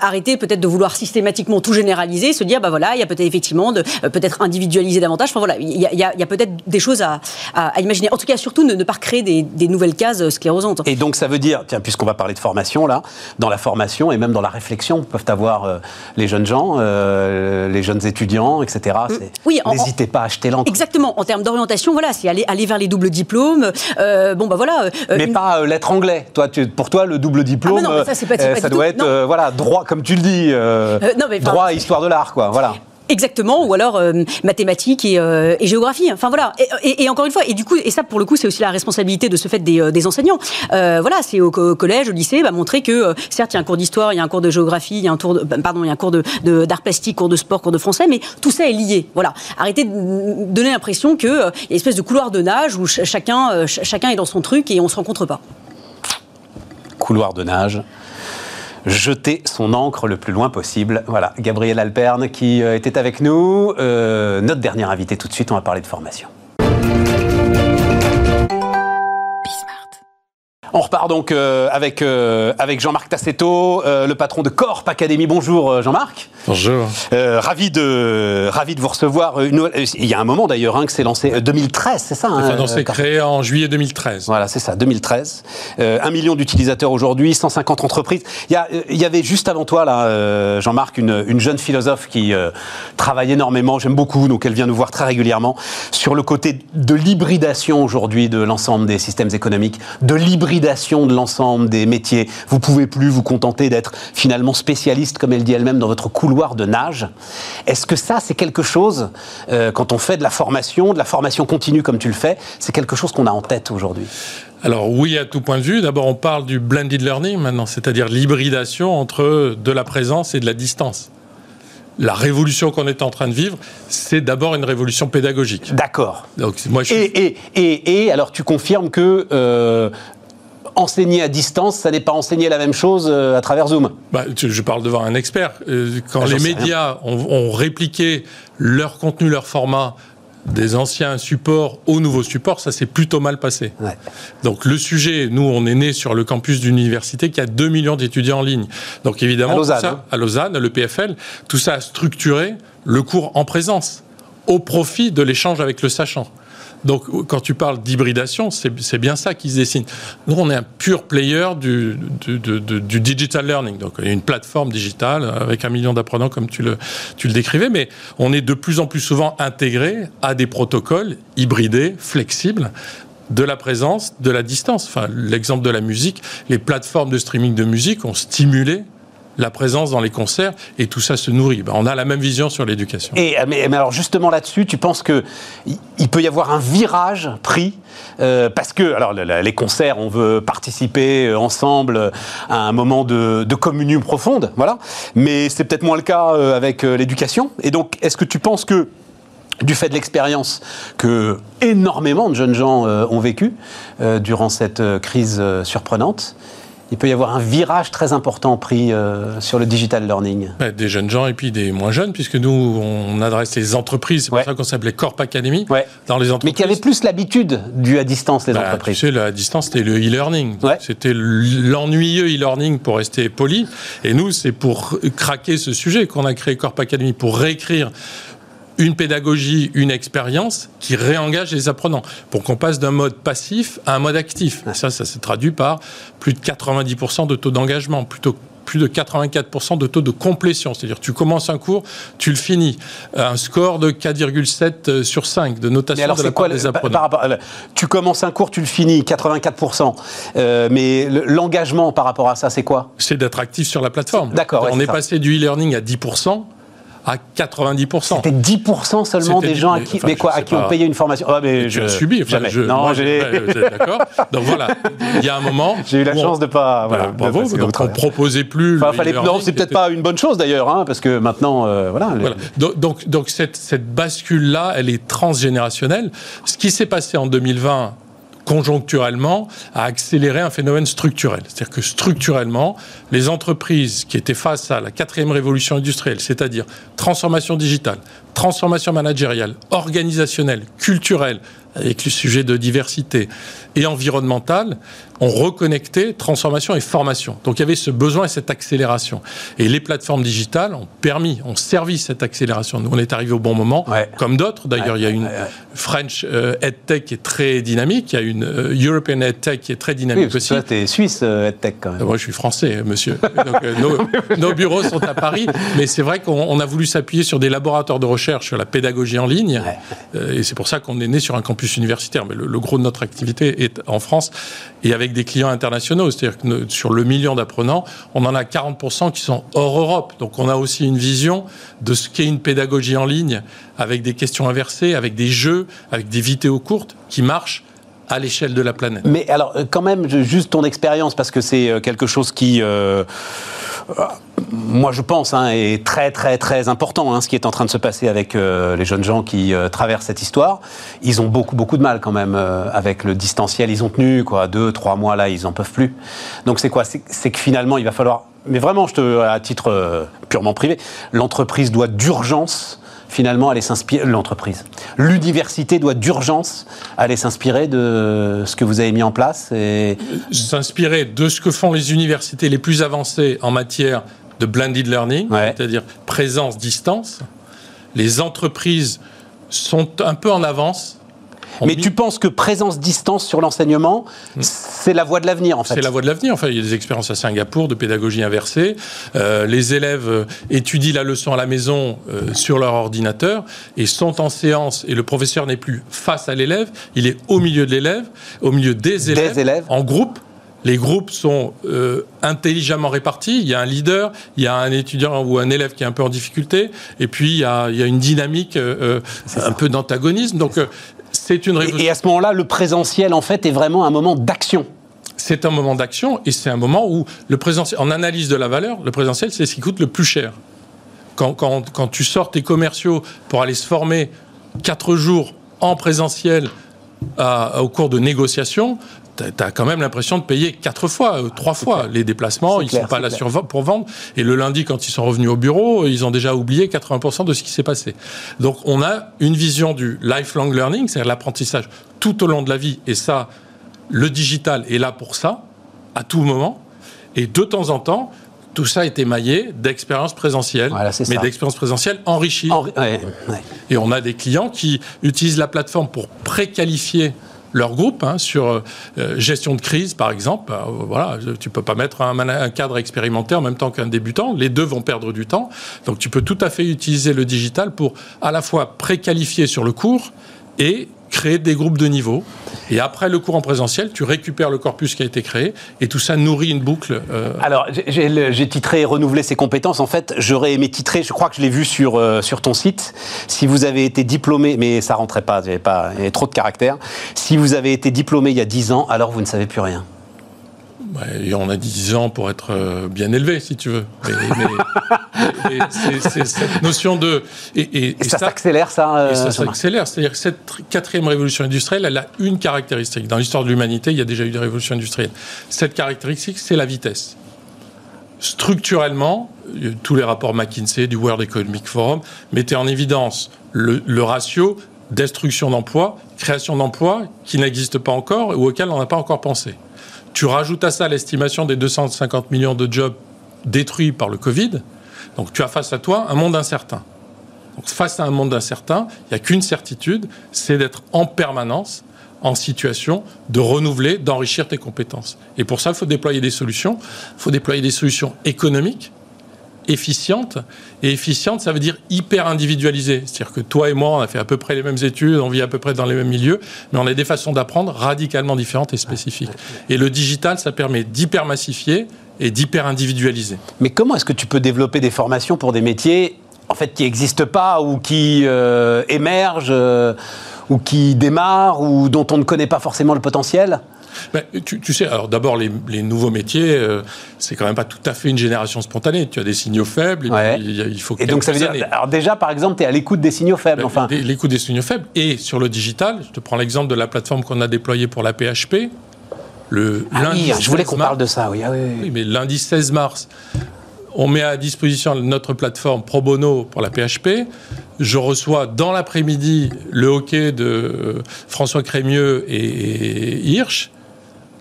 arrêter peut-être de vouloir systématiquement tout généraliser, se dire bah voilà, il y a peut-être effectivement de peut-être individualiser davantage. Enfin voilà, il y a, a peut-être des choses à, à, imaginer. En tout cas, surtout ne, ne pas créer des, des, nouvelles cases sclérosantes. Et donc ça veut dire, tiens, puisqu'on va parler de formation là, dans la formation et même dans la réflexion peuvent avoir euh, les jeunes gens, euh, les jeunes étudiants, etc. Mm. Oui, n'hésitez pas à acheter l'encre. Exactement. En termes d'orientation, voilà, c'est aller, aller vers les doubles diplômes. Euh, bon, bah voilà. Mais pas lettre anglais. Toi, tu, pour toi, le double diplôme, ah, ça, ça doit être, voilà, droit, comme tu le dis, droit, histoire de l'art, quoi. Voilà. Exactement, ou alors euh, mathématiques et, euh, et, géographie. Enfin voilà. Et, encore une fois, et du coup, et ça pour le coup, c'est aussi la responsabilité de ce fait des, euh, enseignants. voilà, c'est au, collège, au lycée, bah, montrer que certes, il y a un cours d'histoire, il y a un cours de géographie, il y a un tour, de, bah, pardon, il y a un cours d'art plastique, cours de sport, cours de français, mais tout ça est lié. Voilà. Arrêtez de donner l'impression que y a une espèce de couloir de nage où chacun, chacun est dans son truc et on se rencontre pas. Couloir de nage. Jeter son encre le plus loin possible. Voilà, Gabriel Alperne qui euh, était avec nous. Euh, notre dernier invité tout de suite, on va parler de formation. On repart donc euh, avec, euh, avec Jean-Marc Tassetto, euh, le patron de Corp Academy. Bonjour Jean-Marc. Bonjour. ravi, de, ravi de vous recevoir. Une, il y a un moment d'ailleurs hein, que c'est lancé, 2013, c'est ça hein, C'est créé en juillet 2013. Voilà, c'est ça, 2013. un million d'utilisateurs aujourd'hui, 150 entreprises. Il y, a, il y, avait juste avant toi, là, Jean-Marc, une, une, jeune philosophe qui travaille énormément, j'aime beaucoup, donc elle vient nous voir très régulièrement, sur le côté de l'hybridation aujourd'hui de l'ensemble des systèmes économiques, de l'hybridation de l'ensemble des métiers. Vous pouvez plus vous contenter d'être finalement spécialiste, comme elle dit elle-même, dans votre couloir de nage. Est-ce que ça, c'est quelque chose, euh, quand on fait de la formation, de la formation continue comme tu le fais, c'est quelque chose qu'on a en tête aujourd'hui? Alors oui, à tout point de vue. D'abord, on parle du blended learning maintenant, c'est-à-dire l'hybridation entre de la présence et de la distance la révolution qu'on est en train de vivre, c'est d'abord une révolution pédagogique. D'accord. Donc moi, je... et, et, et, alors tu confirmes que euh, enseigner à distance, ça n'est pas enseigner la même chose euh, à travers Zoom. Bah, je parle devant un expert. Euh, quand ah, les médias ont, répliqué leur contenu, leur format des anciens supports aux nouveaux supports, ça s'est plutôt mal passé. Donc le sujet, nous, on est né sur le campus d'université qui a 2 millions d'étudiants en ligne. Donc évidemment, à Lausanne, ça, hein. à Lausanne, le PFL, tout ça a structuré le cours en présence au profit de l'échange avec le sachant. Donc, quand tu parles d'hybridation, c'est bien ça qui se dessine. Nous, on est un pur player du, digital learning. Donc, une plateforme digitale avec un million d'apprenants, comme tu le, tu le décrivais, mais on est de plus en plus souvent intégré à des protocoles hybridés, flexibles, de la présence, de la distance. Enfin, l'exemple de la musique, les plateformes de streaming de musique ont stimulé la présence dans les concerts et tout ça se nourrit. Ben, on a la même vision sur l'éducation. Et mais, alors justement là-dessus, tu penses que il peut y avoir un virage pris euh, parce que alors les concerts, on veut participer euh, ensemble à un moment de, de communion profonde, voilà. Mais c'est peut-être moins le cas euh, avec l'éducation. Et donc, est-ce que tu penses que du fait de l'expérience que énormément de jeunes gens ont vécu durant cette crise surprenante, il peut y avoir un virage très important pris euh, sur le digital learning Des jeunes gens et puis des moins jeunes, puisque nous, on adresse les entreprises, c'est pour ça qu'on s'appelait Corp Academy, dans les entreprises. Mais qui avaient plus l'habitude du à distance, les bah, entreprises. Tu sais, à distance, c'était le e-learning. C'était l'ennuyeux e-learning, pour rester poli. Et nous, c'est pour craquer ce sujet qu'on a créé Corp Academy, pour réécrire une pédagogie, une expérience qui réengage les apprenants pour qu'on passe d'un mode passif à un mode actif. ça, ça se traduit par plus de 90% de taux d'engagement, plutôt plus de 84% de taux de complétion. C'est-à-dire tu commences un cours, tu le finis. Un score de 4,7 euh, sur 5 de notation de la part des apprenants. tu commences un cours, tu le finis, 84%. Euh, mais l'engagement par rapport à ça, c'est quoi? C'est d'être actif sur la plateforme. D'accord. on est passé du e-learning à 10% à 90%. C'était 10% seulement des gens à qui, mais quoi, à qui on payait une formation. Ah, mais je, subi. jamais. non, j'ai. D'accord. Donc voilà, il y a un moment. J'ai eu la chance de pas. Voilà, bravo. donc on proposait plus. Enfin, fallait, non, c'est peut-être pas une bonne chose d'ailleurs, hein, parce que maintenant, euh, voilà. Donc, donc, cette, cette bascule-là, elle est transgénérationnelle. Ce qui s'est passé en 2020 conjoncturellement, a accéléré un phénomène structurel. C'est-à-dire que structurellement, les entreprises qui étaient face à la quatrième révolution industrielle, c'est-à-dire transformation digitale, transformation managériale, organisationnelle, culturelle, avec le sujet de diversité et environnementale, ont reconnecté transformation et formation. Donc il y avait ce besoin et cette accélération. Et les plateformes digitales ont permis, ont servi cette accélération. Nous, on est arrivé au bon moment, comme d'autres. D'ailleurs, il y a une French euh, EdTech qui est très dynamique, il y a une euh, European EdTech qui est très dynamique oui, aussi. Toi, tu es suisse euh, EdTech quand même. Moi, je suis français, monsieur. Donc, nos, bureaux sont à Paris, mais c'est vrai qu'on a voulu s'appuyer sur des laboratoires de recherche sur la pédagogie en ligne, et c'est pour ça qu'on est né sur un campus universitaire. Mais le, le, gros de notre activité est en France et avec des clients internationaux. C'est-à-dire que sur le million d'apprenants, on en a 40% qui sont hors Europe. Donc on a aussi une vision de ce qu'est une pédagogie en ligne avec des questions inversées, avec des jeux, avec des vidéos courtes qui marchent à l'échelle de la planète. Mais alors, euh, quand même, juste ton expérience, parce que c'est euh, quelque chose qui, euh, moi je pense, hein, est très très très important, hein, ce qui est en train de se passer avec les jeunes gens qui traversent cette histoire. Ils ont beaucoup beaucoup de mal quand même avec le distanciel. Ils ont tenu quoi, deux, trois mois là, ils en peuvent plus. Donc c'est quoi? C'est que finalement, il va falloir mais vraiment, je te, à titre euh, purement privé, l'entreprise doit d'urgence finalement aller s'inspirer, l'entreprise. L'université doit d'urgence aller s'inspirer de ce que vous avez mis en place et... S'inspirer de ce que font les universités les plus avancées en matière de blended learning, c'est-à-dire présence-distance. Les entreprises sont un peu en avance mais tu penses que présence-distance sur l'enseignement, hmm. c'est la voie de l'avenir, en fait C'est la voie de l'avenir. Enfin, il y a des expériences à Singapour de pédagogie inversée. Euh, les élèves euh, étudient la leçon à la maison euh, sur leur ordinateur et sont en séance et le professeur n'est plus face à l'élève, il est au milieu de l'élève, au milieu des élèves, des élèves. en groupe les groupes sont intelligemment répartis. Il y a un leader, il y a un étudiant ou un élève qui est un peu en difficulté, et puis il y a, une dynamique un peu d'antagonisme. Donc c'est une révolution. Et, à ce moment-là, le présentiel, en fait, est vraiment un moment d'action. C'est un moment d'action et c'est un moment où le présentiel, en analyse de la valeur, le présentiel, c'est ce qui coûte le plus cher. Quand, quand, tu sors tes commerciaux pour aller se former quatre jours en présentiel au cours de négociations, tu as quand même l'impression de payer quatre fois, euh, trois fois les déplacements. Ils ne sont pas là pour vendre. Et le lundi, quand ils sont revenus au bureau, ils ont déjà oublié 80% de ce qui s'est passé. Donc on a une vision du lifelong learning, c'est-à-dire l'apprentissage tout au long de la vie. Et ça, le digital est là pour ça, à tout moment. Et de temps en temps, tout ça est émaillé d'expériences présentielles, mais d'expériences présentielles enrichies. Et on a des clients qui utilisent la plateforme pour préqualifier leur groupe hein, sur euh, gestion de crise, par exemple. Euh, voilà, tu peux pas mettre un, un, cadre expérimenté en même temps qu'un débutant. Les deux vont perdre du temps. Donc tu peux tout à fait utiliser le digital pour à la fois préqualifier sur le cours et créer des groupes de niveau. Et après le cours en présentiel, tu récupères le corpus qui a été créé et tout ça nourrit une boucle. Euh, Alors, j'ai titré renouveler ses compétences. En fait, j'aurais aimé titrer, je crois que je l'ai vu sur, euh, sur ton site. Si vous avez été diplômé, mais ça rentrait pas, il y avait, trop de caractères. Si vous avez été diplômé il y a 10 ans, alors vous ne savez plus rien on a 10 ans pour être euh, bien élevé, si tu veux. Mais, c'est cette notion de... Et, ça, s'accélère, ça euh, Ça s'accélère. C'est-à-dire que cette quatrième révolution industrielle, elle a une caractéristique. Dans l'histoire de l'humanité, il y a déjà eu des révolutions industrielles. Cette caractéristique, c'est la vitesse. Structurellement, tous les rapports McKinsey, du World Economic Forum, mettaient en évidence le, le ratio destruction d'emplois, création d'emplois qui n'existe pas encore ou auquel on n'a pas encore pensé. Tu rajoutes à ça l'estimation des 250 millions de jobs détruits par le Covid. Donc tu as face à toi un monde incertain. Face à un monde incertain, il n'y a qu'une certitude, c'est d'être en permanence en situation de renouveler, d'enrichir tes compétences. Et pour ça, il faut déployer des solutions. Il faut déployer des solutions économiques, efficiente. Et efficiente, ça veut dire hyper individualisée. C'est-à-dire que toi et moi, on a fait à peu près les mêmes études, on vit à peu près dans les mêmes milieux, mais on a des façons d'apprendre radicalement différentes et spécifiques. Et le digital, ça permet d'hyper massifier et d'hyper individualiser. Mais comment est-ce que tu peux développer des formations pour des métiers en fait qui n'existent pas ou qui euh, émergent euh, ou qui démarrent ou dont on ne connaît pas forcément le potentiel? Tu, sais, alors d'abord, les, nouveaux métiers, euh, c'est quand même pas tout à fait une génération spontanée. Tu as des signaux faibles, il faut Et donc ça veut dire, alors déjà, par exemple, tu es à l'écoute des signaux faibles. Ben, enfin. L'écoute des signaux faibles. Et sur le digital, je te prends l'exemple de la plateforme qu'on a déployée pour la PHP. Le ah lundi oui, je voulais qu'on parle de ça, oui. Ah oui, oui. mais lundi 16 mars, on met à disposition notre plateforme Pro Bono pour la PHP. Je reçois dans l'après-midi le hockey de François Crémieux et Hirsch.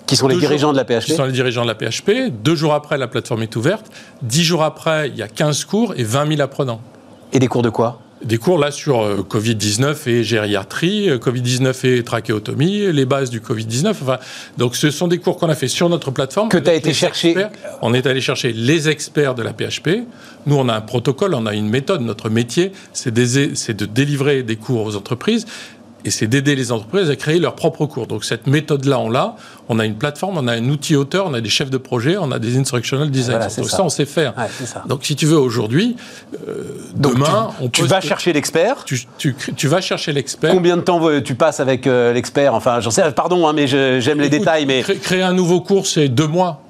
Qui sont les dirigeants de la PHP Qui sont les dirigeants de la PHP. Deux jours après, la plateforme est ouverte. Dix jours après, il y a 15 cours et 20 000 apprenants. Et des cours de quoi? Des cours là sur euh, Covid-19 et gériatrie, euh, Covid-19 et trachéotomie, les bases du Covid-19. Enfin, donc ce sont des cours qu'on a fait sur notre plateforme. Que tu as été chercher On est allé chercher les experts de la PHP. Nous, on a un protocole, on a une méthode. Notre métier, c'est de délivrer des cours aux entreprises et c'est d'aider les entreprises à créer leurs propres cours. Donc cette méthode-là, on l'a. On a une plateforme, on a un outil auteur, on a des chefs de projet, on a des instructional designers. Donc ça. on sait faire. Donc si tu veux aujourd'hui, euh, demain, tu, on peut. Tu vas chercher l'expert. Tu, tu, vas chercher l'expert. Combien de temps tu passes avec euh, l'expert? Enfin, j'en sais. Pardon, hein, mais j'aime les détails. Mais créer un nouveau cours, c'est deux mois.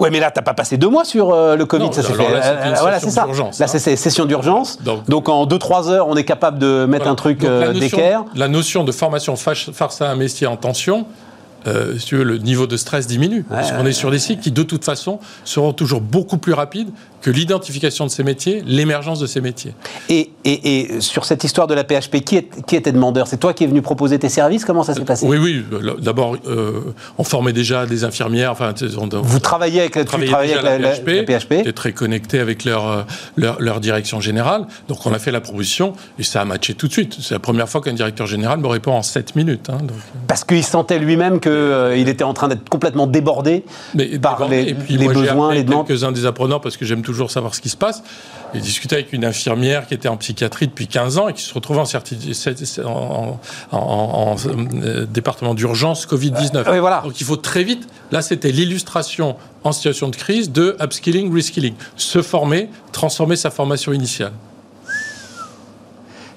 Oui, mais là, tu n'as pas passé deux mois sur euh, le Covid, ça s'est fait. Là, voilà, c'est ça. Là, c'est session d'urgence. Donc, en 2-3 heures, on est capable de mettre un truc euh, d'équerre. La notion de formation face à un métier en tension, euh, si tu veux, le niveau de stress diminue. parce qu'on est sur des cycles qui, de toute façon, seront toujours beaucoup plus rapides que l'identification de ces métiers, l'émergence de ces métiers. Et, et, sur cette histoire de la PHP, qui, est, qui était demandeur C'est toi qui es venu proposer tes services? Comment ça s'est passé? Oui, oui. D'abord, euh, on formait déjà des infirmières. Enfin, Vous travailliez avec, tu travaillais avec la, la, PHP, es très connecté avec leur, euh, leur, leur, direction générale. Donc, on a fait la proposition et ça a matché tout de suite. C'est la première fois qu'un directeur général me répond en 7 minutes. Hein, donc. Parce qu'il sentait lui-même qu'il euh, était en train d'être complètement débordé Mais, par les, et puis, les moi, besoins, les demandes. quelques-uns des apprenants parce que j'aime toujours savoir ce qui se passe. J'ai discuté avec une infirmière qui était en psychiatrie depuis 15 ans et qui se retrouve en, en, en, en euh, département d'urgence Covid-19. Oui, voilà. Donc il faut très vite, là c'était l'illustration en situation de crise de upskilling, reskilling. Se former, transformer sa formation initiale.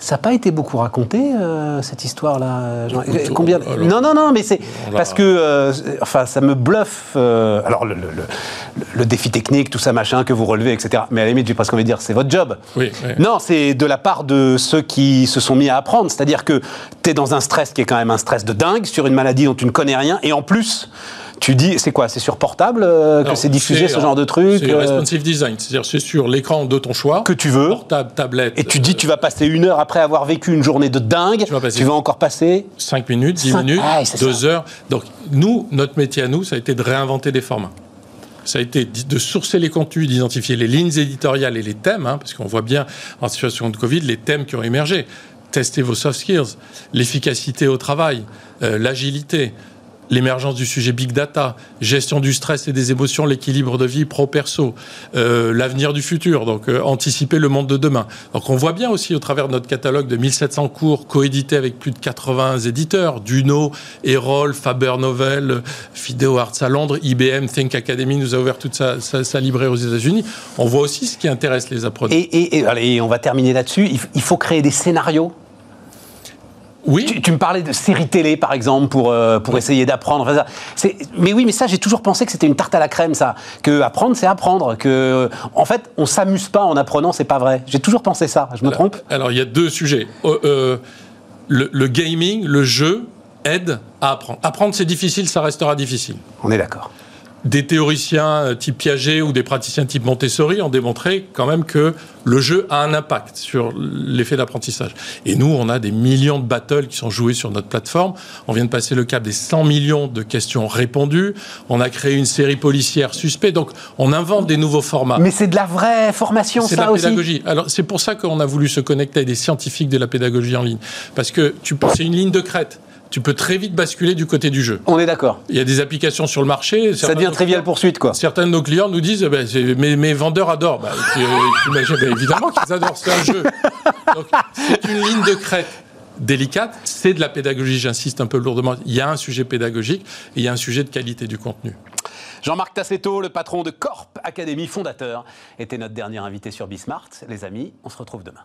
Ça n'a pas été beaucoup raconté, euh, cette histoire-là Combien Non, non, non, mais c'est parce que, euh, enfin, ça me bluffe. Euh, alors, le, le, le, défi technique, tout ça, machin, que vous relevez, etc. Mais à la limite, j'ai presque envie de dire, c'est votre job. Oui, oui. Non, c'est de la part de ceux qui se sont mis à apprendre. C'est-à-dire que tu es dans un stress qui est quand même un stress de dingue, sur une maladie dont tu ne connais rien, et en plus tu dis, c'est quoi C'est sur portable euh, que c'est diffusé ce genre de truc C'est responsive design, c'est-à-dire c'est sur l'écran de ton choix. Que tu veux. Portable, tablette. Et tu dis, tu vas passer une heure après avoir vécu une journée de dingue. Tu vas, passer tu vas encore passer 5 minutes, 10 minutes, 2 heures. Donc nous, notre métier à nous, ça a été de réinventer des formats ça a été de sourcer les contenus, d'identifier les lignes éditoriales et les thèmes, hein, parce qu'on voit bien en situation de Covid les thèmes qui ont émergé. Tester vos soft skills, l'efficacité au travail, euh, l'agilité, l'émergence du sujet big data, gestion du stress et des émotions, l'équilibre de vie pro-perso, euh, l'avenir du futur, donc euh, anticiper le monde de demain. Donc on voit bien aussi au travers de notre catalogue de 1700 cours coédités avec plus de 80 éditeurs, Duno, Erol, Faber Novel, Fideo Arts à Londres, IBM, Think Academy nous a ouvert toute sa, librairie aux États-Unis. On voit aussi ce qui intéresse les apprenants. Et, on va terminer là-dessus. Il faut créer des scénarios oui. Tu, me parlais de séries télé, par exemple, pour, euh, pour essayer d'apprendre. Mais oui, mais ça, j'ai toujours pensé que c'était une tarte à la crème, ça. Que apprendre, c'est apprendre. Que, en fait, on s'amuse pas en apprenant, c'est pas vrai. J'ai toujours pensé ça. Je me trompe? Alors, il y a deux sujets. Euh, euh, le, le gaming, le jeu, aide à apprendre. Apprendre, c'est difficile, ça restera difficile. On est d'accord des théoriciens type Piaget ou des praticiens type Montessori ont démontré quand même que le jeu a un impact sur l'effet d'apprentissage. Et nous, on a des millions de battles qui sont joués sur notre plateforme. On vient de passer le cap des 100 millions de questions répondues. On a créé une série policière suspect. Donc, on invente des nouveaux formats. Mais c'est de la vraie formation, ça aussi. C'est de la pédagogie. Alors, c'est pour ça qu'on a voulu se connecter à des scientifiques de la pédagogie en ligne. Parce que c'est une ligne de crête tu peux très vite basculer du côté du jeu. On est d'accord. Il y a des applications sur le marché. Ça devient trivial poursuite, quoi. Certains de nos clients nous disent, bah, mes, mes, vendeurs adorent. Bah, bah, évidemment qu'ils adorent, c'est un jeu. c'est une ligne de crête délicate, c'est de la pédagogie, j'insiste un peu lourdement. Il y a un sujet pédagogique et il y a un sujet de qualité du contenu. Jean-Marc Tassetto, le patron de Corp Academy, fondateur, était notre dernier invité sur Bismart. Les amis, on se retrouve demain.